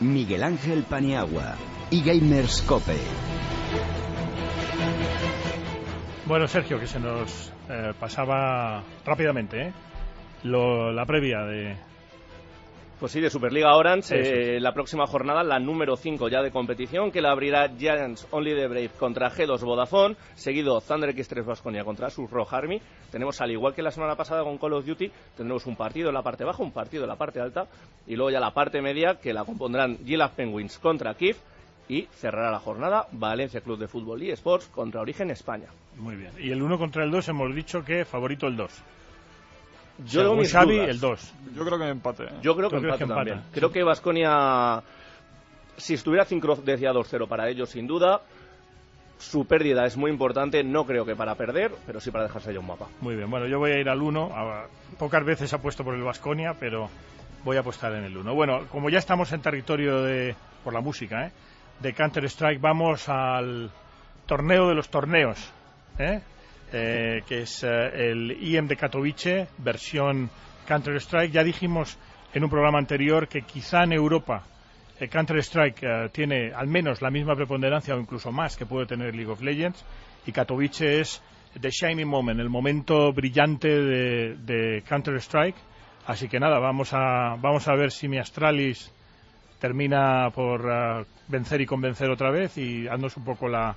Miguel Ángel Paniagua y Gamers Cope. Bueno, Sergio, que se nos eh, pasaba rápidamente, ¿eh? Lo- la previa de, Pues sí, de Superliga Orange, eh, la próxima jornada, la número 5 ya de competición, que la abrirá Giants Only the Brave contra G2 Vodafone, seguido Thunder X3 Vasconia contra Sus Rock Army. Tenemos, al igual que la semana pasada con Call of Duty, tendremos un partido en la parte baja, un partido en la parte alta, y luego ya la parte media, que la compondrán Gilaf Penguins contra Kiev, y cerrará la jornada Valencia Club de Fútbol y Sports contra Origen España. Muy bien. Y el 1 contra el 2 hemos dicho que favorito el 2. Yo Según mis Xavi, dudas. el 2. Yo creo que empate. Yo creo que ¿Tú crees empate que también. empata? Creo que Vasconia, si estuviera Cincroft, decía 2-0 para ellos, sin duda. Su pérdida es muy importante, no creo que para perder, pero sí para dejarse ya un mapa. Muy bien, bueno, yo voy a ir al 1. Pocas veces apuesto por el Vasconia, pero voy a apostar en el 1. Bueno, como ya estamos en territorio de, por la música, ¿eh? de Counter-Strike, vamos al torneo de los torneos, ¿eh? Eh, que es eh, el IEM de Katowice, versión Counter-Strike. Ya dijimos en un programa anterior que quizá en Europa eh, Counter-Strike tiene al menos la misma preponderancia o incluso más que puede tener League of Legends y Katowice es the shining moment, el momento brillante de, de Counter-Strike. Así que nada, vamos a, vamos a ver si mi Astralis termina por eh, vencer y convencer otra vez y haznos un poco la,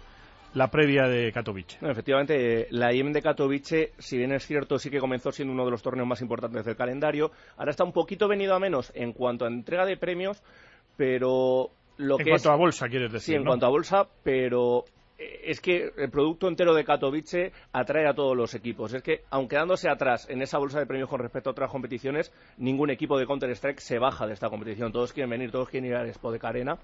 la previa de Katowice. No, efectivamente, eh, la IEM de Katowice, si bien es cierto, sí que comenzó siendo uno de los torneos más importantes del calendario. Ahora está un poquito venido a menos en cuanto a entrega de premios, pero lo en que cuanto es... a bolsa, quieres decir. Sí, en ¿no? cuanto a bolsa, pero eh, es que el producto entero de Katowice atrae a todos los equipos. Es que, aun quedándose atrás en esa bolsa de premios con respecto a otras competiciones, ningún equipo de Counter-Strike se baja de esta competición. Todos quieren venir, todos quieren ir al Spodek Arena.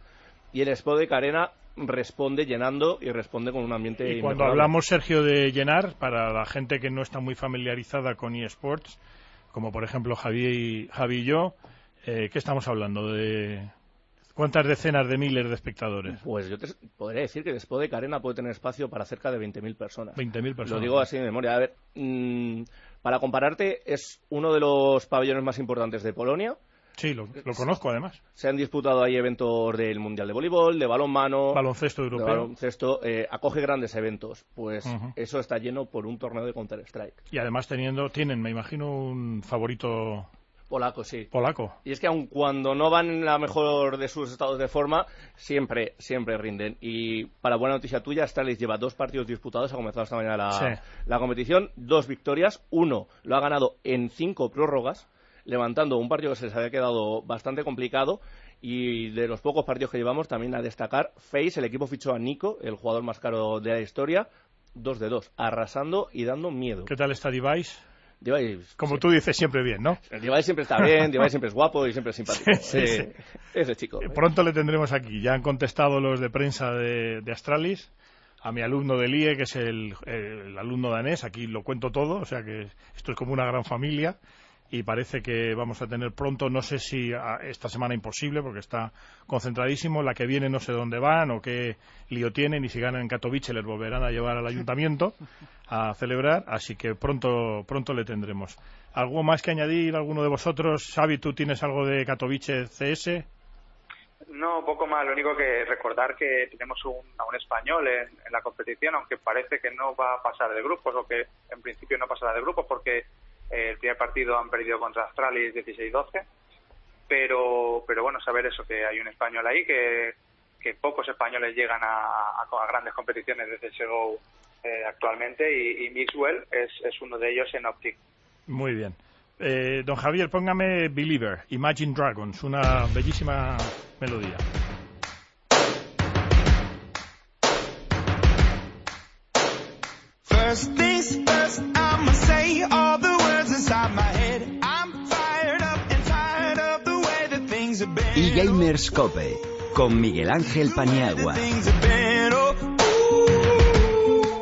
Y el Spodek Arena responde llenando y responde con un ambiente Y cuando hablamos, Sergio, de llenar, para la gente que no está muy familiarizada con eSports, como por ejemplo Javi y, Javi y yo, eh, ¿qué estamos hablando? ¿De cuántas decenas de miles de espectadores? Pues yo te podría decir que el Spodek Arena puede tener espacio para cerca de 20.000 personas. 20.000 personas. Lo digo así de memoria. A ver, mm, para compararte, es uno de los pabellones más importantes de Polonia. Sí, lo, lo conozco además. Se han disputado ahí eventos del Mundial de Voleibol, de balonmano, Baloncesto europeo. baloncesto. eh, acoge grandes eventos. Pues eso está lleno por un torneo de Counter-Strike. Y además teniendo, tienen, me imagino, un favorito Polaco, sí. polaco. Y es que aun cuando no van en la mejor de sus estados de forma, siempre, siempre rinden. Y para buena noticia tuya, Astralis lleva dos partidos disputados, ha comenzado esta mañana la, Sí. la competición, dos victorias, uno lo ha ganado en cinco prórrogas, levantando un partido que se les había quedado bastante complicado. Y de los pocos partidos que llevamos, también a destacar, Face, el equipo fichó a Nico, el jugador más caro de la historia, dos de dos, arrasando y dando miedo. ¿Qué tal está Device? Device, Como tú dices, siempre bien, ¿no? el Device siempre está bien, Device siempre es guapo y siempre es simpático. Sí, sí, Eh, Ese chico. Eh, Pronto le tendremos aquí. Ya han contestado los de prensa de, de Astralis. A mi alumno del IE, que es el, el alumno danés. Aquí lo cuento todo. O sea que esto es como una gran familia. Y parece que vamos a tener pronto, no sé si a- esta semana imposible, porque está concentradísimo. La que viene no sé dónde van o qué lío tienen. Y si ganan en Katowice les volverán a llevar al ayuntamiento a celebrar. Así que pronto, pronto le tendremos. ¿Algo más que añadir? ¿Alguno de vosotros? Xavi, ¿tú tienes algo de Katowice CS? No, poco más. Lo único que recordar que tenemos un, a un español en, en, la competición, aunque parece que no va a pasar de grupos, o que en principio no pasará de grupos, porque el primer partido han perdido contra Australia 16-12. Pero, pero bueno, saber eso, que hay un español ahí, que, que pocos españoles llegan a, a, a grandes competiciones desde CSGO eh, actualmente, y, y Mixwell es, es uno de ellos en Optic. Muy bien. Eh, don Javier, póngame Believer, Imagine Dragons, una bellísima melodía. First, been. E-Gamers Cope, con Miguel Ángel Paniagua.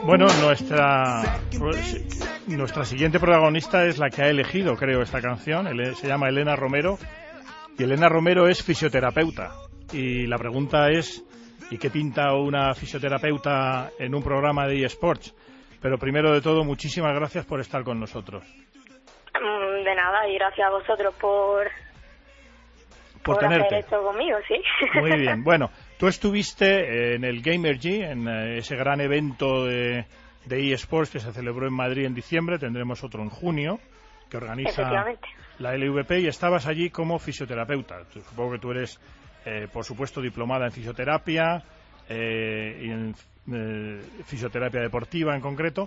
Bueno, nuestra nuestra siguiente protagonista es la que ha elegido, creo, esta canción. Se llama Elena Romero. Y Elena Romero es fisioterapeuta. Y la pregunta es, ¿y qué pinta una fisioterapeuta en un programa de eSports? Pero primero de todo, muchísimas gracias por estar con nosotros. Mm, De nada, y gracias a vosotros por, Por tenerte. esto conmigo, sí. Muy bien. Bueno, tú estuviste en el Gamer G, en eh, ese gran evento de, de eSports que se celebró en Madrid en diciembre. Tendremos otro en junio, que organiza la LVP, y estabas allí como fisioterapeuta. Supongo que tú eres, eh, por supuesto, diplomada en fisioterapia eh, y en eh, fisioterapia deportiva en concreto.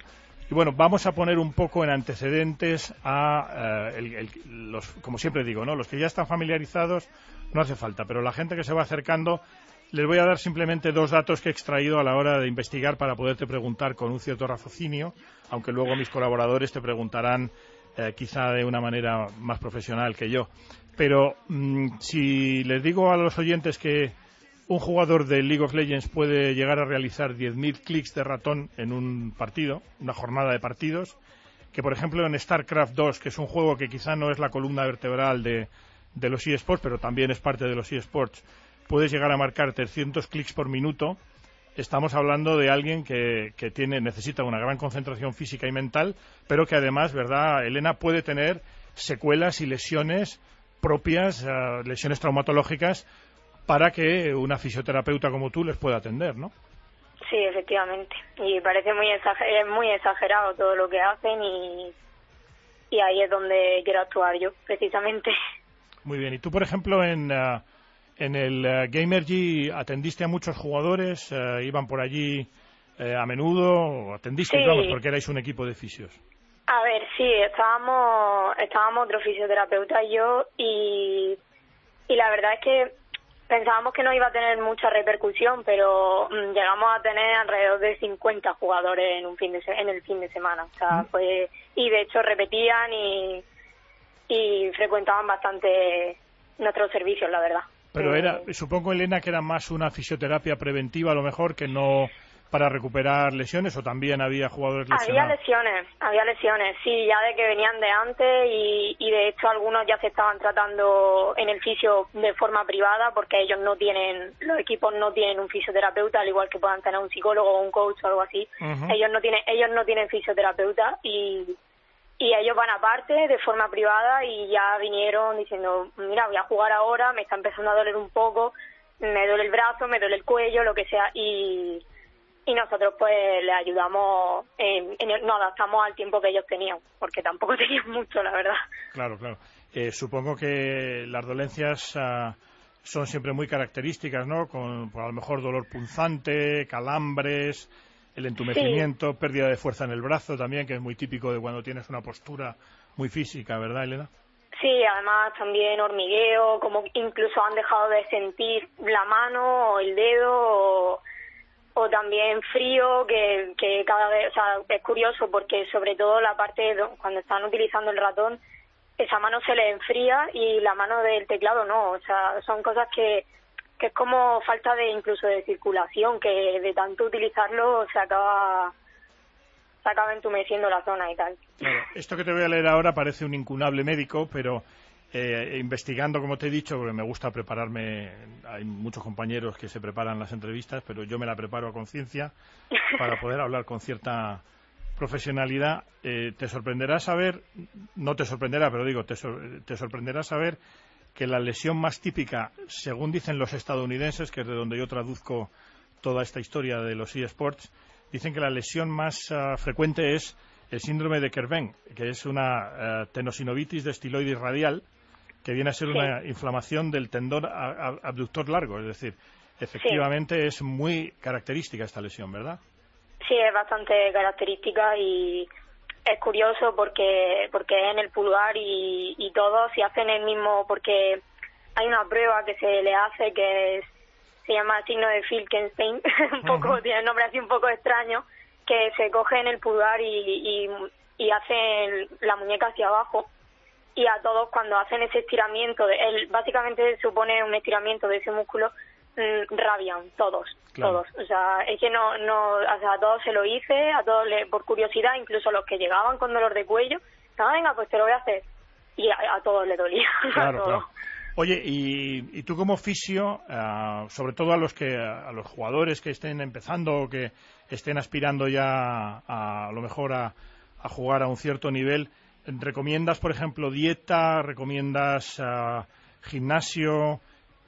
Y bueno, vamos a poner un poco en antecedentes a, eh, el- los, como siempre digo, ¿no? Los que ya están familiarizados no hace falta, pero la gente que se va acercando les voy a dar simplemente dos datos que he extraído a la hora de investigar para poderte preguntar con un cierto raciocinio, aunque luego mis colaboradores te preguntarán eh, quizá de una manera más profesional que yo. Pero mm, si les digo a los oyentes que un jugador de League of Legends puede llegar a realizar 10.000 clics de ratón en un partido, una jornada de partidos, que por ejemplo en StarCraft 2, que es un juego que quizá no es la columna vertebral de, de los eSports, pero también es parte de los eSports, puedes llegar a marcar 300 clics por minuto, estamos hablando de alguien que, que tiene, necesita una gran concentración física y mental, pero que además, ¿verdad, Elena, puede tener secuelas y lesiones propias, eh, lesiones traumatológicas, para que una fisioterapeuta como tú les pueda atender, ¿no? Sí, efectivamente. Y parece muy, exager- es muy exagerado todo lo que hacen y, y ahí es donde quiero actuar yo, precisamente. Muy bien. ¿Y tú, por ejemplo, en, eh, en el eh, Gamer G atendiste a muchos jugadores? eh, ¿Iban por allí a menudo? ¿O atendiste, Sí. porque erais un equipo de fisios? A ver, sí, estábamos, estábamos otro fisioterapeuta y yo y, y la verdad es que pensábamos que no iba a tener mucha repercusión, pero mm, llegamos a tener alrededor de 50 jugadores en un fin de se- en el fin de semana, o sea, fue y de hecho repetían y y frecuentaban bastante nuestros servicios, la verdad. Pero Eh, era, supongo, Elena, que era más una fisioterapia preventiva, a lo mejor, que no para recuperar lesiones, o también había jugadores Había lesionados. lesiones, había lesiones, sí, ya de que venían de antes y, y de hecho algunos ya se estaban tratando en el fisio de forma privada porque ellos no tienen, los equipos no tienen un fisioterapeuta, al igual que puedan tener un psicólogo o un coach o algo así. Ellos no tienen, ellos no tienen fisioterapeuta y y ellos van aparte de forma privada y ya vinieron diciendo, mira, voy a jugar ahora, me está empezando a doler un poco, me duele el brazo, me duele el cuello, lo que sea y y nosotros pues les ayudamos, en, en el- nos adaptamos al tiempo que ellos tenían, porque tampoco tenían mucho, la verdad. Claro, claro. Eh, supongo que las dolencias ah, son siempre muy características, ¿no? Con pues, a lo mejor dolor punzante, calambres, el entumecimiento, pérdida de fuerza en el brazo también, que es muy típico de cuando tienes una postura muy física, ¿verdad, Elena? Sí, además también hormigueo, como incluso han dejado de sentir la mano o el dedo o, o también frío, que, que cada vez, o sea, es curioso porque sobre todo la parte do- cuando están utilizando el ratón, esa mano se le enfría y la mano del teclado no, o sea, son cosas que, que es como falta de incluso de circulación, que de tanto utilizarlo se acaba se acaba entumeciendo la zona y tal. Claro, esto que te voy a leer ahora parece un incunable médico, pero eh, investigando, como te he dicho, porque me gusta prepararme, hay muchos compañeros que se preparan las entrevistas, pero yo me la preparo a conciencia para poder hablar con cierta profesionalidad. Eh, te sorprenderá saber, no te sorprenderá, pero digo, te, sor- te sorprenderá saber que la lesión más típica, según dicen los estadounidenses, que es de donde yo traduzco toda esta historia de los eSports, dicen que la lesión más ah, frecuente es el síndrome de Kerben, que es una ah, tenosinovitis de estiloides radial, que viene a ser Sí. una inflamación del tendón abductor largo. Es decir, efectivamente es muy característica esta lesión, ¿verdad? Sí, es bastante característica y es curioso porque porque es en el pulgar y, y todos si hacen el mismo porque hay una prueba que se le hace que es- se llama signo de Filkenstein, un poco tiene un nombre así un poco extraño, que se coge en el pulgar y, y, y hacen la muñeca hacia abajo y a todos cuando hacen ese estiramiento, de, el, básicamente supone un estiramiento de ese músculo, mm, rabian todos, Claro. todos. O sea, es que no, no, o sea, a todos se lo hice, a todos le, por curiosidad, incluso los que llegaban con dolor de cuello, ah, venga, pues te lo voy a hacer. Y a, a todos le dolía. a Claro, todos. claro. Oye, y, y tú como fisio, ah, sobre todo a los que a los jugadores que estén empezando o que estén aspirando ya a, a lo mejor a, a jugar a un cierto nivel, ¿recomiendas, por ejemplo, dieta? ¿Recomiendas ah, gimnasio?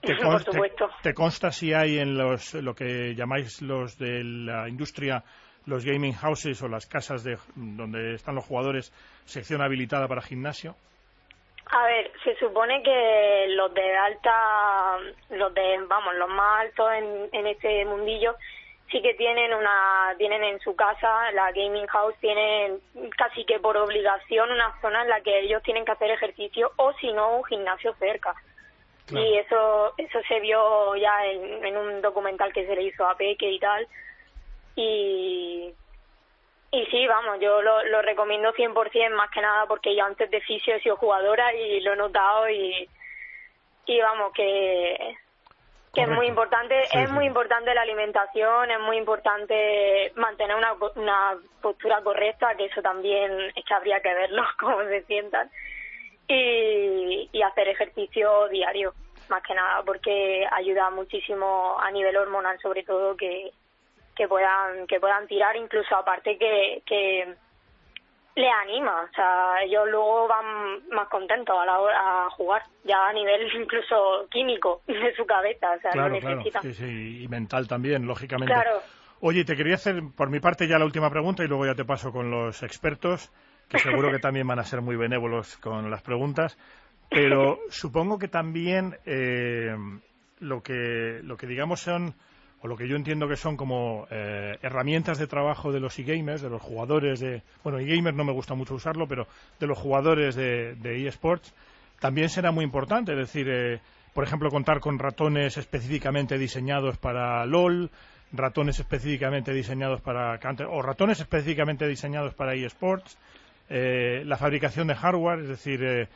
¿Te, Por te- supuesto. te consta si hay en los, lo que llamáis los de la industria, los gaming houses o las casas de, donde están los jugadores, sección habilitada para gimnasio? A ver, se supone que los de alta, los de, vamos, los más altos en, en este mundillo, sí que tienen una, tienen en su casa, la gaming house, tienen casi que por obligación una zona en la que ellos tienen que hacer ejercicio o si no un gimnasio cerca. Claro. Y eso, eso se vio ya en, en un documental que se le hizo a Peque y tal. Y, y sí, vamos, yo lo, lo recomiendo 100% más que nada porque yo antes de fisio he sido jugadora y lo he notado y, y vamos, que, que es muy importante, Sí, es sí. muy importante la alimentación, es muy importante mantener una, una postura correcta, que eso también es que habría que verlo, cómo se sientan, y, y hacer ejercicio diario, más que nada, porque ayuda muchísimo a nivel hormonal, sobre todo, que, que puedan que puedan tirar incluso aparte que, que le anima o sea ellos luego van más contentos a la hora a jugar ya a nivel incluso químico de su cabeza o sea Claro, no claro, necesitan sí, sí, y mental también, lógicamente. Claro. Oye, te quería hacer por mi parte ya la última pregunta y luego ya te paso con los expertos, que seguro que también van a ser muy benévolos con las preguntas, pero supongo que también eh, lo que lo que digamos son o lo que yo entiendo que son como eh, herramientas de trabajo de los e-gamers, de los jugadores de... Bueno, e-gamers no me gusta mucho usarlo, pero de los jugadores de, de eSports, también será muy importante. Es decir, eh, por ejemplo, contar con ratones específicamente diseñados para LOL, ratones específicamente diseñados para o ratones específicamente diseñados para eSports, eh, la fabricación de hardware, es decir, eh,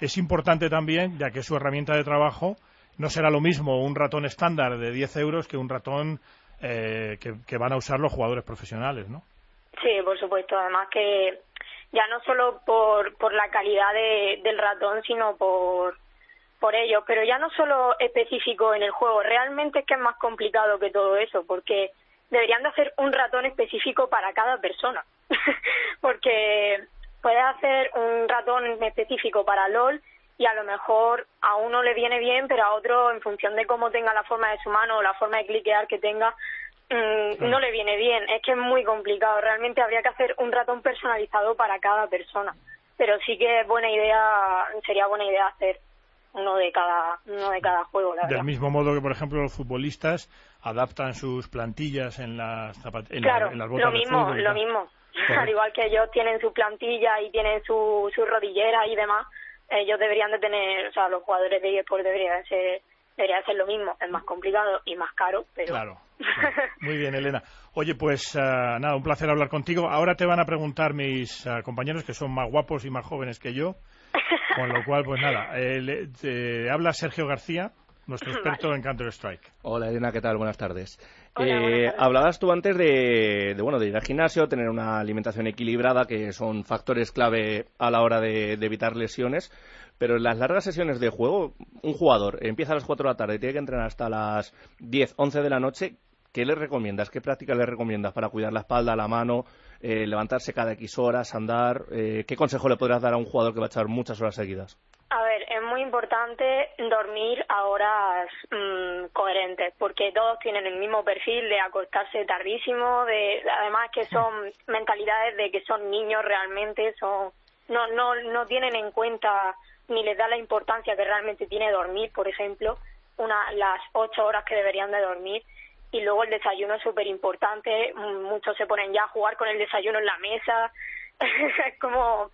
es importante también, ya que su herramienta de trabajo no será lo mismo un ratón estándar de 10 euros que un ratón eh, que, van a usar los jugadores profesionales, ¿no? Sí, por supuesto. Además que ya no solo por, por la calidad de- del ratón, sino por, por ello. Pero ya no solo específico en el juego. Realmente es que es más complicado que todo eso, porque deberían de hacer un ratón específico para cada persona. porque puedes hacer un ratón específico para LOL y a lo mejor a uno le viene bien, pero a otro, en función de cómo tenga la forma de su mano o la forma de cliquear que tenga, mm, no le viene bien. Es que es muy complicado. Realmente habría que hacer un ratón personalizado para cada persona. Pero sí que es buena idea, sería buena idea hacer uno de cada, uno de cada juego, la Del verdad. mismo modo que, por ejemplo, los futbolistas adaptan sus plantillas en las, en la- Claro, en las botas lo de mismo, fútbol y lo mismo. Correcto. Al igual que ellos tienen su plantilla y tienen su, su rodillera y demás, ellos deberían de tener, o sea, los jugadores de eSports deberían ser, deberían ser lo mismo. Es más complicado y más caro, pero... Claro. Muy bien, Elena. Oye, pues ah, nada, un placer hablar contigo. Ahora te van a preguntar mis ah, compañeros que son más guapos y más jóvenes que yo, con lo cual, pues nada, eh, le- te habla Sergio García, nuestro experto en Counter Strike. Hola Elena, ¿qué tal? Buenas tardes. Hola, Eh, buenas tardes. hablabas tú antes de, de, bueno de ir al gimnasio, tener una alimentación equilibrada, que son factores clave a la hora de, de evitar lesiones. Pero en las largas sesiones de juego, un jugador empieza a las 4 de la tarde y tiene que entrenar hasta las 10, 11 de la noche. ¿Qué le recomiendas? ¿Qué prácticas le recomiendas para cuidar la espalda, la mano, eh, levantarse cada X horas, andar? Eh, ¿Qué consejo le podrás dar a un jugador que va a echar muchas horas seguidas? A ver, es muy importante dormir a horas mm, coherentes, porque todos tienen el mismo perfil de acostarse tardísimo, de además que son mentalidades de que son niños realmente, son no no no tienen en cuenta ni les da la importancia que realmente tiene dormir, por ejemplo, una las ocho horas que deberían de dormir. Y luego el desayuno es súper importante, muchos se ponen ya a jugar con el desayuno en la mesa, es como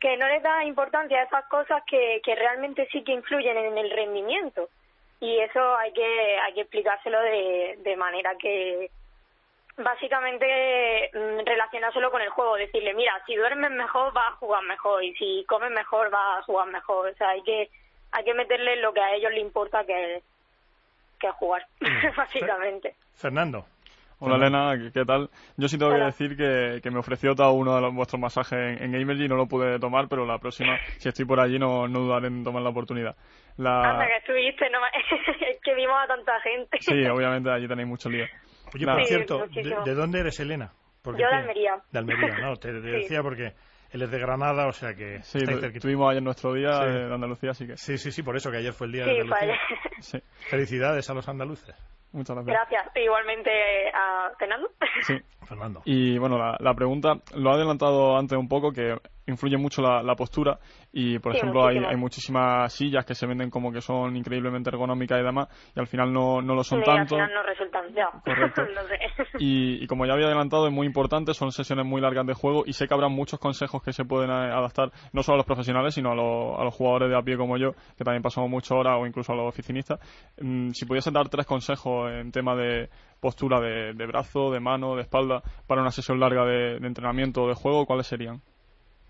que no les da importancia a esas cosas que, que realmente sí que influyen en el rendimiento. Y eso hay que hay que explicárselo de, de manera que básicamente mm, relacionárselo con el juego. Decirle mira si duermes mejor vas a jugar mejor. Y si comes mejor vas a jugar mejor o sea hay que hay que meterle lo que a ellos les importa que que jugar básicamente. Fernando. Hola Elena, ¿qué- ¿qué tal? Yo sí tengo que decir que, que me ofreció todo uno de los, vuestros masajes en, en Gamergy y no lo pude tomar, pero la próxima, si estoy por allí, no, no dudaré en tomar la oportunidad. Anda La... que estuviste no me- es que vimos a tanta gente Sí, obviamente allí tenéis mucho lío. Oye, La- por Sí, cierto, ¿de, dónde eres, Elena? Porque yo de te- Almería De Almería, no, te, te Sí. decía porque él es de Granada, o sea que Sí, tuvimos ayer nuestro día Sí. de Andalucía, así que... Sí, sí, sí, por eso que ayer fue el día Sí, de fue Andalucía. ayer. Sí, Felicidades a los andaluces. Muchas gracias. gracias igualmente a Fernando Sí. Fernando. Y bueno, la, la pregunta lo ha adelantado antes un poco, que influye mucho la, la postura y, por Sí, ejemplo, hay, hay muchísimas sillas que se venden como que son increíblemente ergonómicas y demás, y al final no, no lo son tanto. al final no resultan ya Correcto. no sé Y, y como ya había adelantado, es muy importante, son sesiones muy largas de juego y sé que habrá muchos consejos que se pueden adaptar no solo a los profesionales, sino a, los- a los jugadores de a pie como yo, que también pasamos muchas horas, o incluso a los oficinistas. Mm, si pudiese dar tres consejos en tema de postura de, de brazo, de mano, de espalda, para una sesión larga de, de entrenamiento o de juego, ¿cuáles serían?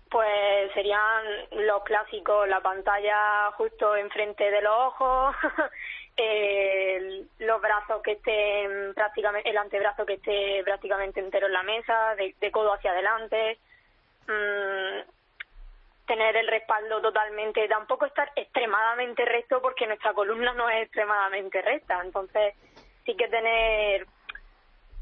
Pues serían los clásicos, la pantalla justo enfrente de los ojos, el- los brazos que estén prácticamente, el antebrazo que esté prácticamente entero en la mesa, de, de codo hacia adelante, mm, tener el respaldo totalmente, tampoco estar extremadamente recto porque nuestra columna no es extremadamente recta, entonces sí que tener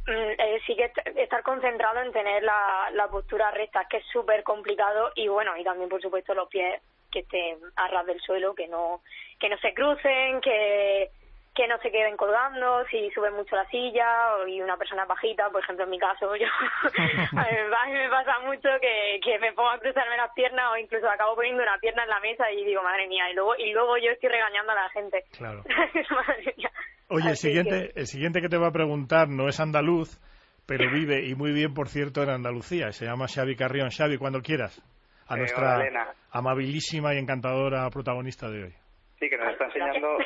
eh, sí que est- estar concentrado en tener la, la postura recta, que es súper complicado y bueno, y también por supuesto los pies que estén a ras del suelo, que no que no se crucen, que que no se queden colgando, si suben mucho la silla o- y una persona bajita, por ejemplo en mi caso yo a, mí, me pasa mucho que, que me pongo a cruzarme las piernas o incluso acabo poniendo una pierna en la mesa y digo madre mía y luego y luego yo estoy regañando a la gente Claro. Madre mía. Oye, el siguiente, el siguiente que te va a preguntar no es andaluz, pero vive y muy bien, por cierto, en Andalucía. Se llama Xavi Carrión. Xavi, cuando quieras. A Eh, nuestra hola, amabilísima y encantadora protagonista de hoy. Sí, que nos está enseñando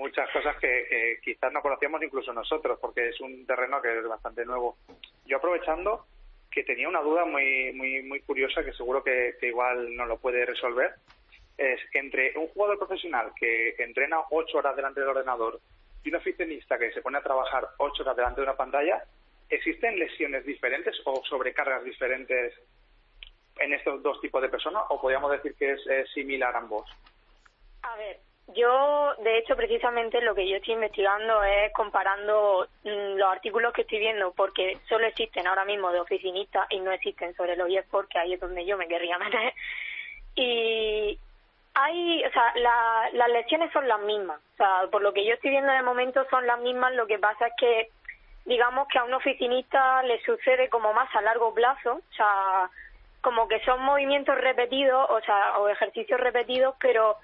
muchas cosas que, que quizás no conocíamos incluso nosotros, porque es un terreno que es bastante nuevo. Yo aprovechando que tenía una duda muy muy muy curiosa que seguro que, que igual no lo puede resolver, es entre un jugador profesional que entrena ocho horas delante del ordenador y un oficinista que se pone a trabajar ocho horas delante de una pantalla, ¿existen lesiones diferentes o sobrecargas diferentes en estos dos tipos de personas o podríamos decir que es eh, similar ambos? A ver, yo, de hecho, precisamente lo que yo estoy investigando es comparando mm, los artículos que estoy viendo, porque solo existen ahora mismo de oficinistas y no existen sobre los eSports, que ahí es donde yo me querría meter. Y hay, o sea, la- las lecciones son las mismas. O sea, por lo que yo estoy viendo de momento son las mismas. Lo que pasa es que, digamos que a un oficinista le sucede como más a largo plazo. O sea, como que son movimientos repetidos, o sea, o ejercicios repetidos, pero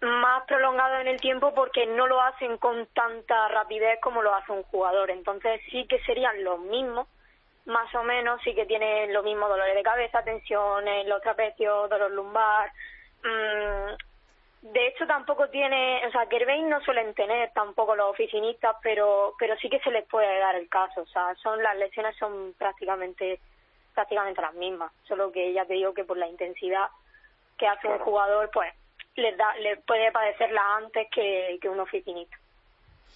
más prolongado en el tiempo porque no lo hacen con tanta rapidez como lo hace un jugador. Entonces sí que serían los mismos, más o menos, sí que tienen los mismos dolores de cabeza, tensiones, los trapecios, dolor lumbar. Mm, de hecho tampoco tiene, o sea, Kerbein no suelen tener tampoco los oficinistas, pero pero sí que se les puede dar el caso. O sea, son las lesiones son prácticamente prácticamente las mismas, solo que ya te digo que por la intensidad que hace un jugador, pues les da, les puede padecerla antes que, que un oficinista.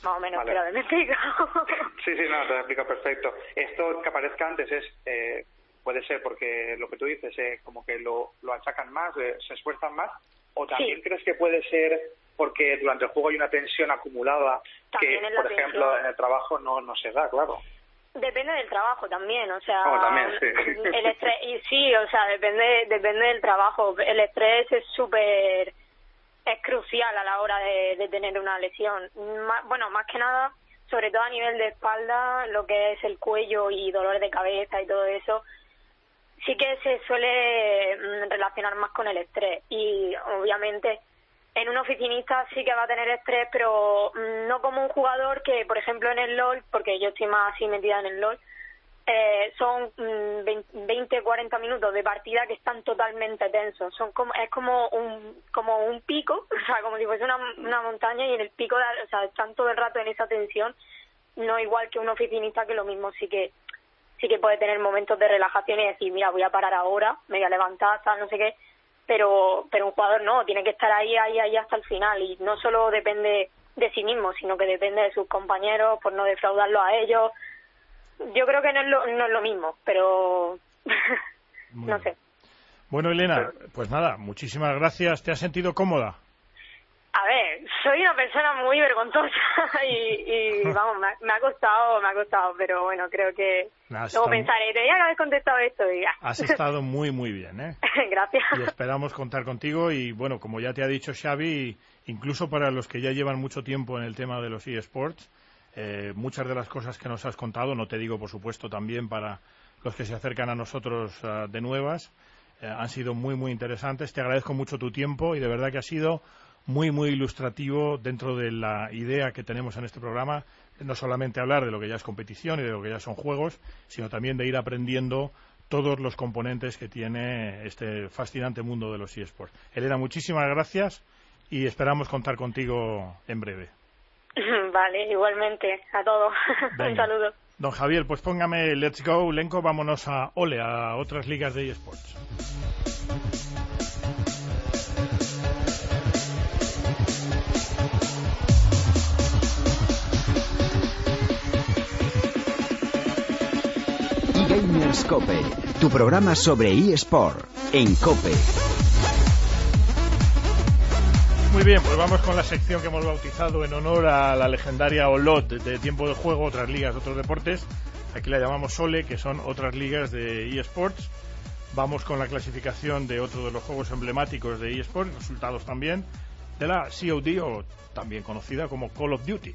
Más o menos, Vale. pero me explico. Sí, sí, no, te lo explico perfecto. Esto que aparezca antes es, eh, puede ser porque lo que tú dices, eh, como que lo, lo achacan más, eh, se esfuerzan más, o también crees que puede ser porque durante el juego hay una tensión acumulada También que, por ejemplo, en el trabajo no, no se da, claro. Depende del trabajo también, o sea, Oh, también, sí. el estrés, y sí, o sea, depende, depende del trabajo. El estrés es súper, es crucial a la hora de, tener una lesión. Bueno, más que nada, sobre todo a nivel de espalda, lo que es el cuello y dolores de cabeza y todo eso, sí que se suele mm, relacionar más con el estrés. Y obviamente en un oficinista sí que va a tener estrés, pero mm, no como un jugador que, por ejemplo, en el LOL, porque yo estoy más así metida en el LOL, eh, son mm, 20, 40 minutos de partida que están totalmente tensos. Son como, es como un, como un pico, o sea, como si fuese una, una montaña y en el pico, de- o sea, están todo el rato en esa tensión, no igual que un oficinista que lo mismo sí que sí que puede tener momentos de relajación y decir, mira, voy a parar ahora, me voy a levantar, no sé qué, pero pero un jugador no, tiene que estar ahí, ahí, ahí hasta el final y no solo depende de sí mismo, sino que depende de sus compañeros por no defraudarlo a ellos. Yo creo que no es lo, no es lo mismo, pero no sé. Bueno, Elena, pues nada, muchísimas gracias. ¿Te has sentido cómoda? A ver, soy una persona muy vergonzosa y, y vamos, me ha, me ha costado, me ha costado, pero bueno, creo que luego estado- pensaré, que haber contestado esto y ya. Has estado muy, muy bien, ¿eh? Gracias. Y esperamos contar contigo y, bueno, como ya te ha dicho Xavi, incluso para los que ya llevan mucho tiempo en el tema de los eSports, eh, muchas de las cosas que nos has contado, no te digo, por supuesto, también para los que se acercan a nosotros ah, de nuevas, eh, han sido muy, muy interesantes. Te agradezco mucho tu tiempo y de verdad que ha sido muy, muy ilustrativo dentro de la idea que tenemos en este programa, no solamente hablar de lo que ya es competición y de lo que ya son juegos, sino también de ir aprendiendo todos los componentes que tiene este fascinante mundo de los eSports. Elena, muchísimas gracias y esperamos contar contigo en breve. Vale, igualmente, a todos. Un saludo. Don Javier, pues póngame Let's Go, Lenco, vámonos a Ole, a otras ligas de eSports. eGamers Cope, tu programa sobre eSport en Cope. Muy bien, pues vamos con la sección que hemos bautizado en honor a la legendaria OLOT de tiempo de juego, otras ligas, otros deportes. Aquí la llamamos Ole, que son otras ligas de eSports. Vamos con la clasificación de otro de los juegos emblemáticos de eSports, resultados también, de la COD o también conocida como Call of Duty.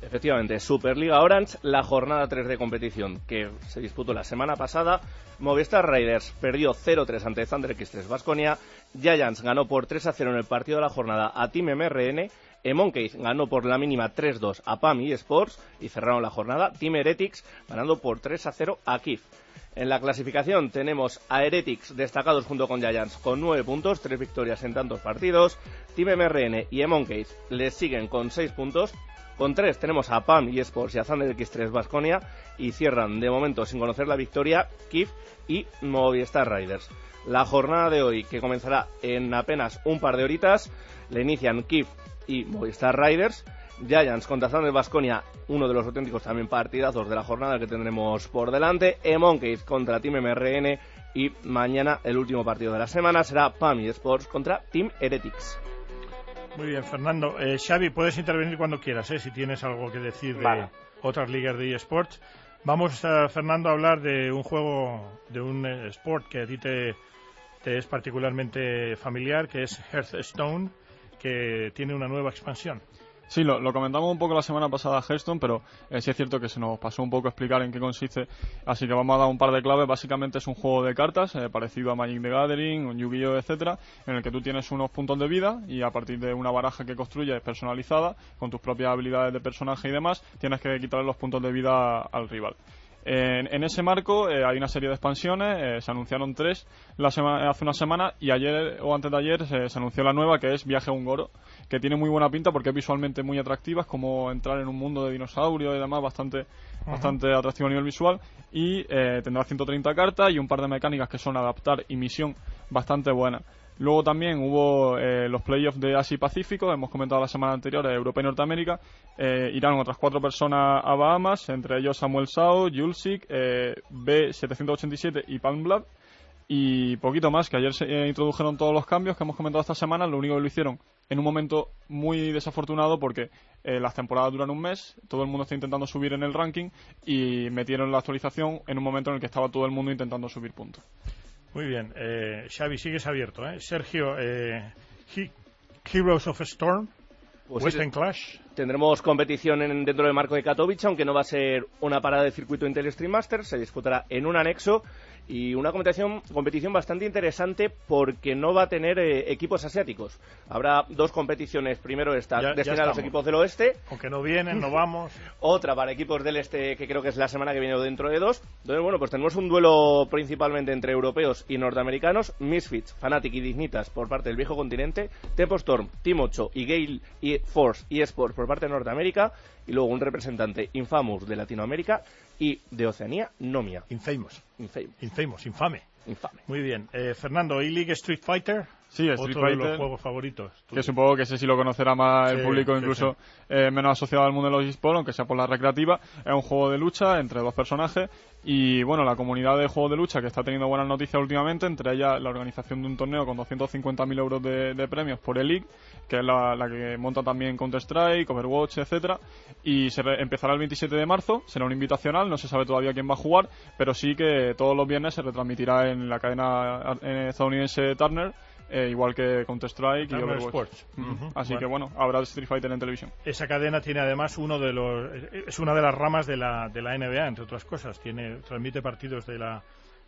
Efectivamente, Superliga Orange, la jornada 3 de competición que se disputó la semana pasada. Movistar Raiders perdió 0-3 ante Thunder X3 Basconia. Giants ganó por 3-0 en el partido de la jornada a Team MRN. Emoncade ganó por la mínima 3-2 a PAM y Sports y cerraron la jornada. Team Heretics ganando por 3-0 a KIF. En la clasificación tenemos a Heretics destacados junto con Giants con 9 puntos, 3 victorias en tantos partidos. Team MRN y Emoncade les siguen con 6 puntos. Con 3 tenemos a PAM y Sports y a Thunder X3 Basconia y cierran de momento sin conocer la victoria KIF y Movistar Riders. La jornada de hoy, que comenzará en apenas un par de horitas, le inician KIF y Movistar Riders. Giants contra Thunder Basconia, uno de los auténticos también partidazos de la jornada que tendremos por delante. Emoncade contra Team MRN y mañana el último partido de la semana será PAM y Sports contra Team Heretics. Muy bien, Fernando. Eh, Xavi, puedes intervenir cuando quieras, ¿eh? si tienes algo que decir de otras ligas de eSports. Vamos, eh, Fernando, a hablar de un juego, de un eh, sport que a ti te, te es particularmente familiar, que es Hearthstone, que tiene una nueva expansión. Sí, lo, lo comentamos un poco la semana pasada Hearthstone, pero eh, sí es cierto que se nos pasó un poco explicar en qué consiste, así que vamos a dar un par de claves. Básicamente es un juego de cartas eh, parecido a Magic the Gathering, un Yu-Gi-Oh, etcétera, en el que tú tienes unos puntos de vida y a partir de una baraja que construyes personalizada con tus propias habilidades de personaje y demás, tienes que quitarle los puntos de vida al rival. En, en ese marco eh, hay una serie de expansiones, eh, se anunciaron tres la hace una semana y ayer o antes de ayer se, se anunció la nueva que es Viaje a un Goro, que tiene muy buena pinta porque es visualmente muy atractiva, es como entrar en un mundo de dinosaurios y demás bastante, bastante atractivo a nivel visual y eh, tendrá 130 cartas y un par de mecánicas que son adaptar y misión bastante buenas. Luego también hubo eh, los playoffs de Asia y Pacífico, hemos comentado la semana anterior, eh, Europa y Norteamérica. Eh, irán otras cuatro personas a Bahamas, entre ellos Samuel Sao, Julsik, eh, B787 y Palmblad. Y poquito más, que ayer se eh, introdujeron todos los cambios que hemos comentado esta semana. Lo único que lo hicieron en un momento muy desafortunado porque eh, las temporadas duran un mes, todo el mundo está intentando subir en el ranking y metieron la actualización en un momento en el que estaba todo el mundo intentando subir puntos. Muy bien, eh, Xavi, sigues abierto. ¿eh? Sergio, eh, Heroes of Storm, Pues Western Clash. Tendremos competición en- dentro del marco de Katowice, aunque no va a ser una parada de circuito Intel Stream Master, se disputará en un anexo y una competición, competición bastante interesante porque no va a tener eh, equipos asiáticos. Habrá dos competiciones, primero esta Ya- ya destinada a los equipos del oeste, Aunque no vienen, no vamos. otra para equipos del este que creo que es la semana que viene o dentro de dos. Entonces, bueno, pues tenemos un duelo principalmente entre europeos y norteamericanos, Misfits, Fnatic y Dignitas por parte del viejo continente, Tempo Storm, Team 8 y Gale y Force y Sports por parte de Norteamérica. Y luego un representante Infamous de Latinoamérica y de Oceanía, Nomia. Infamous. Infamous. Infamous, infame. Infame. Muy bien. Eh, Fernando, ¿E-League Street Fighter? Sí, Street Otro de Fighter. los juegos favoritos. que supongo que ese sí lo conocerá más el público, sí, incluso eh, menos asociado al mundo de los esports, aunque sea por la recreativa. Es un juego de lucha entre dos personajes y, bueno, la comunidad de juegos de lucha que está teniendo buenas noticias últimamente, entre ellas la organización de un torneo con 250.000 euros de, de premios por el League, que es la, la que monta también Counter-Strike, Overwatch, etcétera Y se re- empezará el 27 de marzo, será un invitacional, no se sabe todavía quién va a jugar, pero sí que todos los viernes se retransmitirá en la cadena eh, estadounidense Turner, eh, igual que Counter-Strike y Overwatch. Sports. Ujú. Ujú. Así Bueno. que bueno, habrá Street Fighter en televisión. Esa cadena tiene además uno de los es una de las ramas de la, de la NBA entre otras cosas tiene transmite partidos de la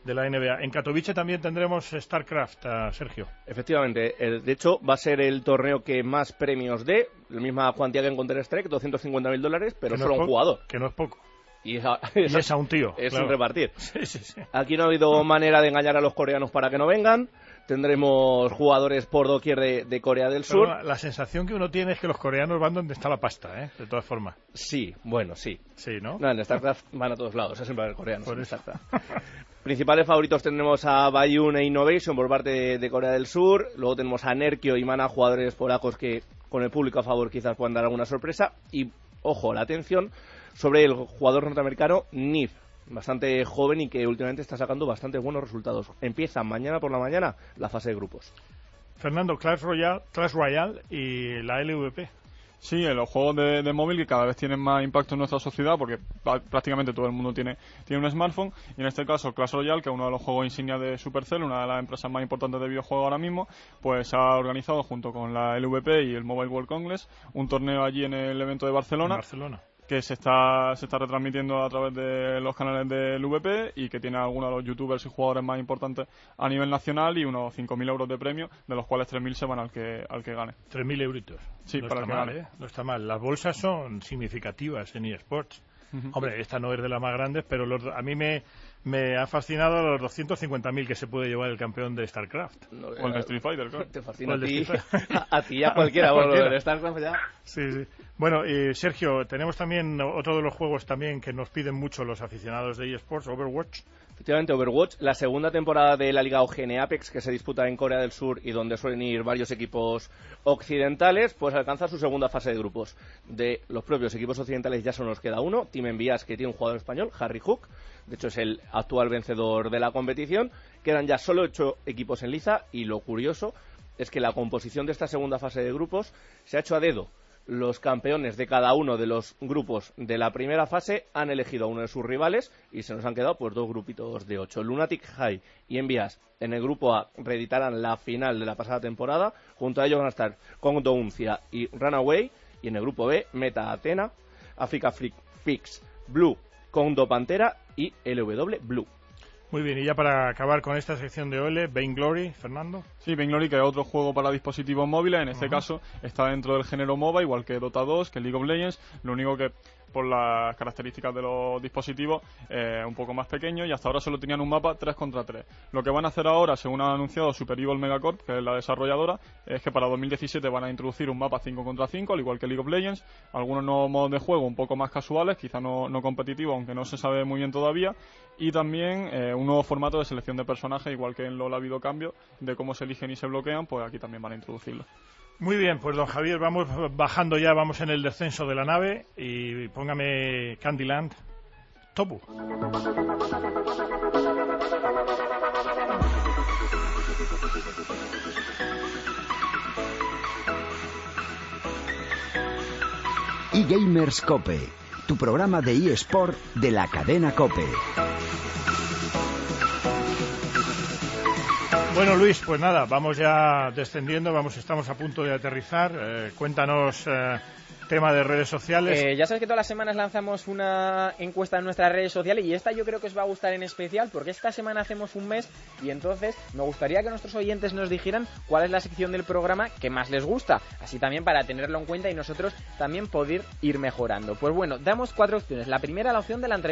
de la NBA en Katowice también tendremos Starcraft a Sergio Efectivamente, el- de hecho va a ser el torneo que más premios dé, la misma cuantía que en Counter-Strike, 250.000 dólares, pero no solo es un jugador. que no es poco Y, esa- y es a un tío Es claro. un repartir. Sí, sí, sí. Aquí no ha habido manera de engañar a los coreanos para que no vengan. Tendremos jugadores por doquier de, de Corea del Sur. Pero la sensación que uno tiene es que los coreanos van donde está la pasta ¿eh? de todas formas Sí, bueno, sí. sí ¿no? No, en StarCraft van a todos lados, es siempre el coreanos Por eso. Principales favoritos tendremos a Bayun e Innovation por parte de, de Corea del Sur. Luego tenemos a Nerkio y Mana, jugadores polacos que con el público a favor quizás puedan dar alguna sorpresa. Y, ojo, la atención sobre el jugador norteamericano Nif, bastante joven y que últimamente está sacando bastante buenos resultados. Empieza mañana por la mañana la fase de grupos. Fernando Clash Royale Clash Royale y la LVP Sí, en los juegos de, de móvil que cada vez tienen más impacto en nuestra sociedad porque prácticamente todo el mundo tiene, tiene un smartphone y en este caso Clash Royale, que es uno de los juegos insignia de Supercell, una de las empresas más importantes de videojuegos ahora mismo, pues ha organizado junto con la LVP y el Mobile World Congress un torneo allí en el evento de en Barcelona que se está, se está retransmitiendo a través de los canales del VP y que tiene a algunos de los youtubers y jugadores más importantes a nivel nacional y unos 5.000 euros de premio, de los cuales 3.000 se van al que, al que gane. 3.000 euritos Sí, no para está que mal gane. ¿eh? no está mal las bolsas son significativas en eSports. Hombre, esta no es de las más grandes, pero los- a mí me, me ha fascinado los 250.000 que se puede llevar el campeón de StarCraft. O el de Street Fighter, claro. Te fascina a ti, a, a ti y a cualquiera. bueno, Cualquiera. lo de StarCraft ya. Sí, sí. Bueno, Sergio, tenemos también otro de los juegos también que nos piden mucho los aficionados de eSports, Overwatch. Efectivamente, Overwatch, la segunda temporada de la Liga OGN Apex, que se disputa en Corea del Sur y donde suelen ir varios equipos occidentales, pues alcanza su segunda fase de grupos. De los propios equipos occidentales ya solo nos queda uno, Team Envías, que tiene un jugador español, Harry Hook, de hecho es el actual vencedor de la competición. Quedan ya solo ocho equipos en liza y lo curioso es que la composición de esta segunda fase de grupos se ha hecho a dedo. Los campeones de cada uno de los grupos de la primera fase han elegido a uno de sus rivales y se nos han quedado pues dos grupitos de ocho. Lunatic High y Envías en el grupo A reeditarán la final de la pasada temporada. Junto a ellos van a estar Kongdo Uncia y Runaway. Y en el grupo B, Meta Atena, Africa Flick Fix, Blue, Kongdo Pantera y LW Blue. Muy bien, y ya para acabar con esta sección de OL, Vainglory, Fernando. Sí, Vainglory, que es otro juego para dispositivos móviles, en este caso está dentro del género MOBA, igual que Dota 2, que League of Legends, lo único que por las características de los dispositivos eh, un poco más pequeño y hasta ahora solo tenían un mapa 3 contra 3. Lo que van a hacer ahora, según ha anunciado Super Evil Megacorp, que es la desarrolladora, es que para 2017 van a introducir un mapa 5 contra 5, al igual que League of Legends, algunos nuevos modos de juego un poco más casuales, quizá no, no competitivos, aunque no se sabe muy bien todavía, y también eh, un nuevo formato de selección de personajes, igual que en LoL ha habido cambio de cómo se eligen y se bloquean, pues aquí también van a introducirlo. Muy bien, pues don Javier, vamos bajando ya, vamos en el descenso de la nave y póngame Candyland. Topu. eGamers Cope, tu programa de eSport de la cadena Cope. Bueno, Luis, pues nada, vamos ya descendiendo, vamos, estamos a punto de aterrizar. Eh, cuéntanos eh, tema de redes sociales. Eh, ya sabes que todas las semanas lanzamos una encuesta en nuestras redes sociales y esta yo creo que os va a gustar en especial porque esta semana hacemos un mes y entonces me gustaría que nuestros oyentes nos dijeran cuál es la sección del programa que más les gusta, así también para tenerlo en cuenta y nosotros también poder ir mejorando. Pues bueno, damos cuatro opciones. La primera, la opción de la entrevista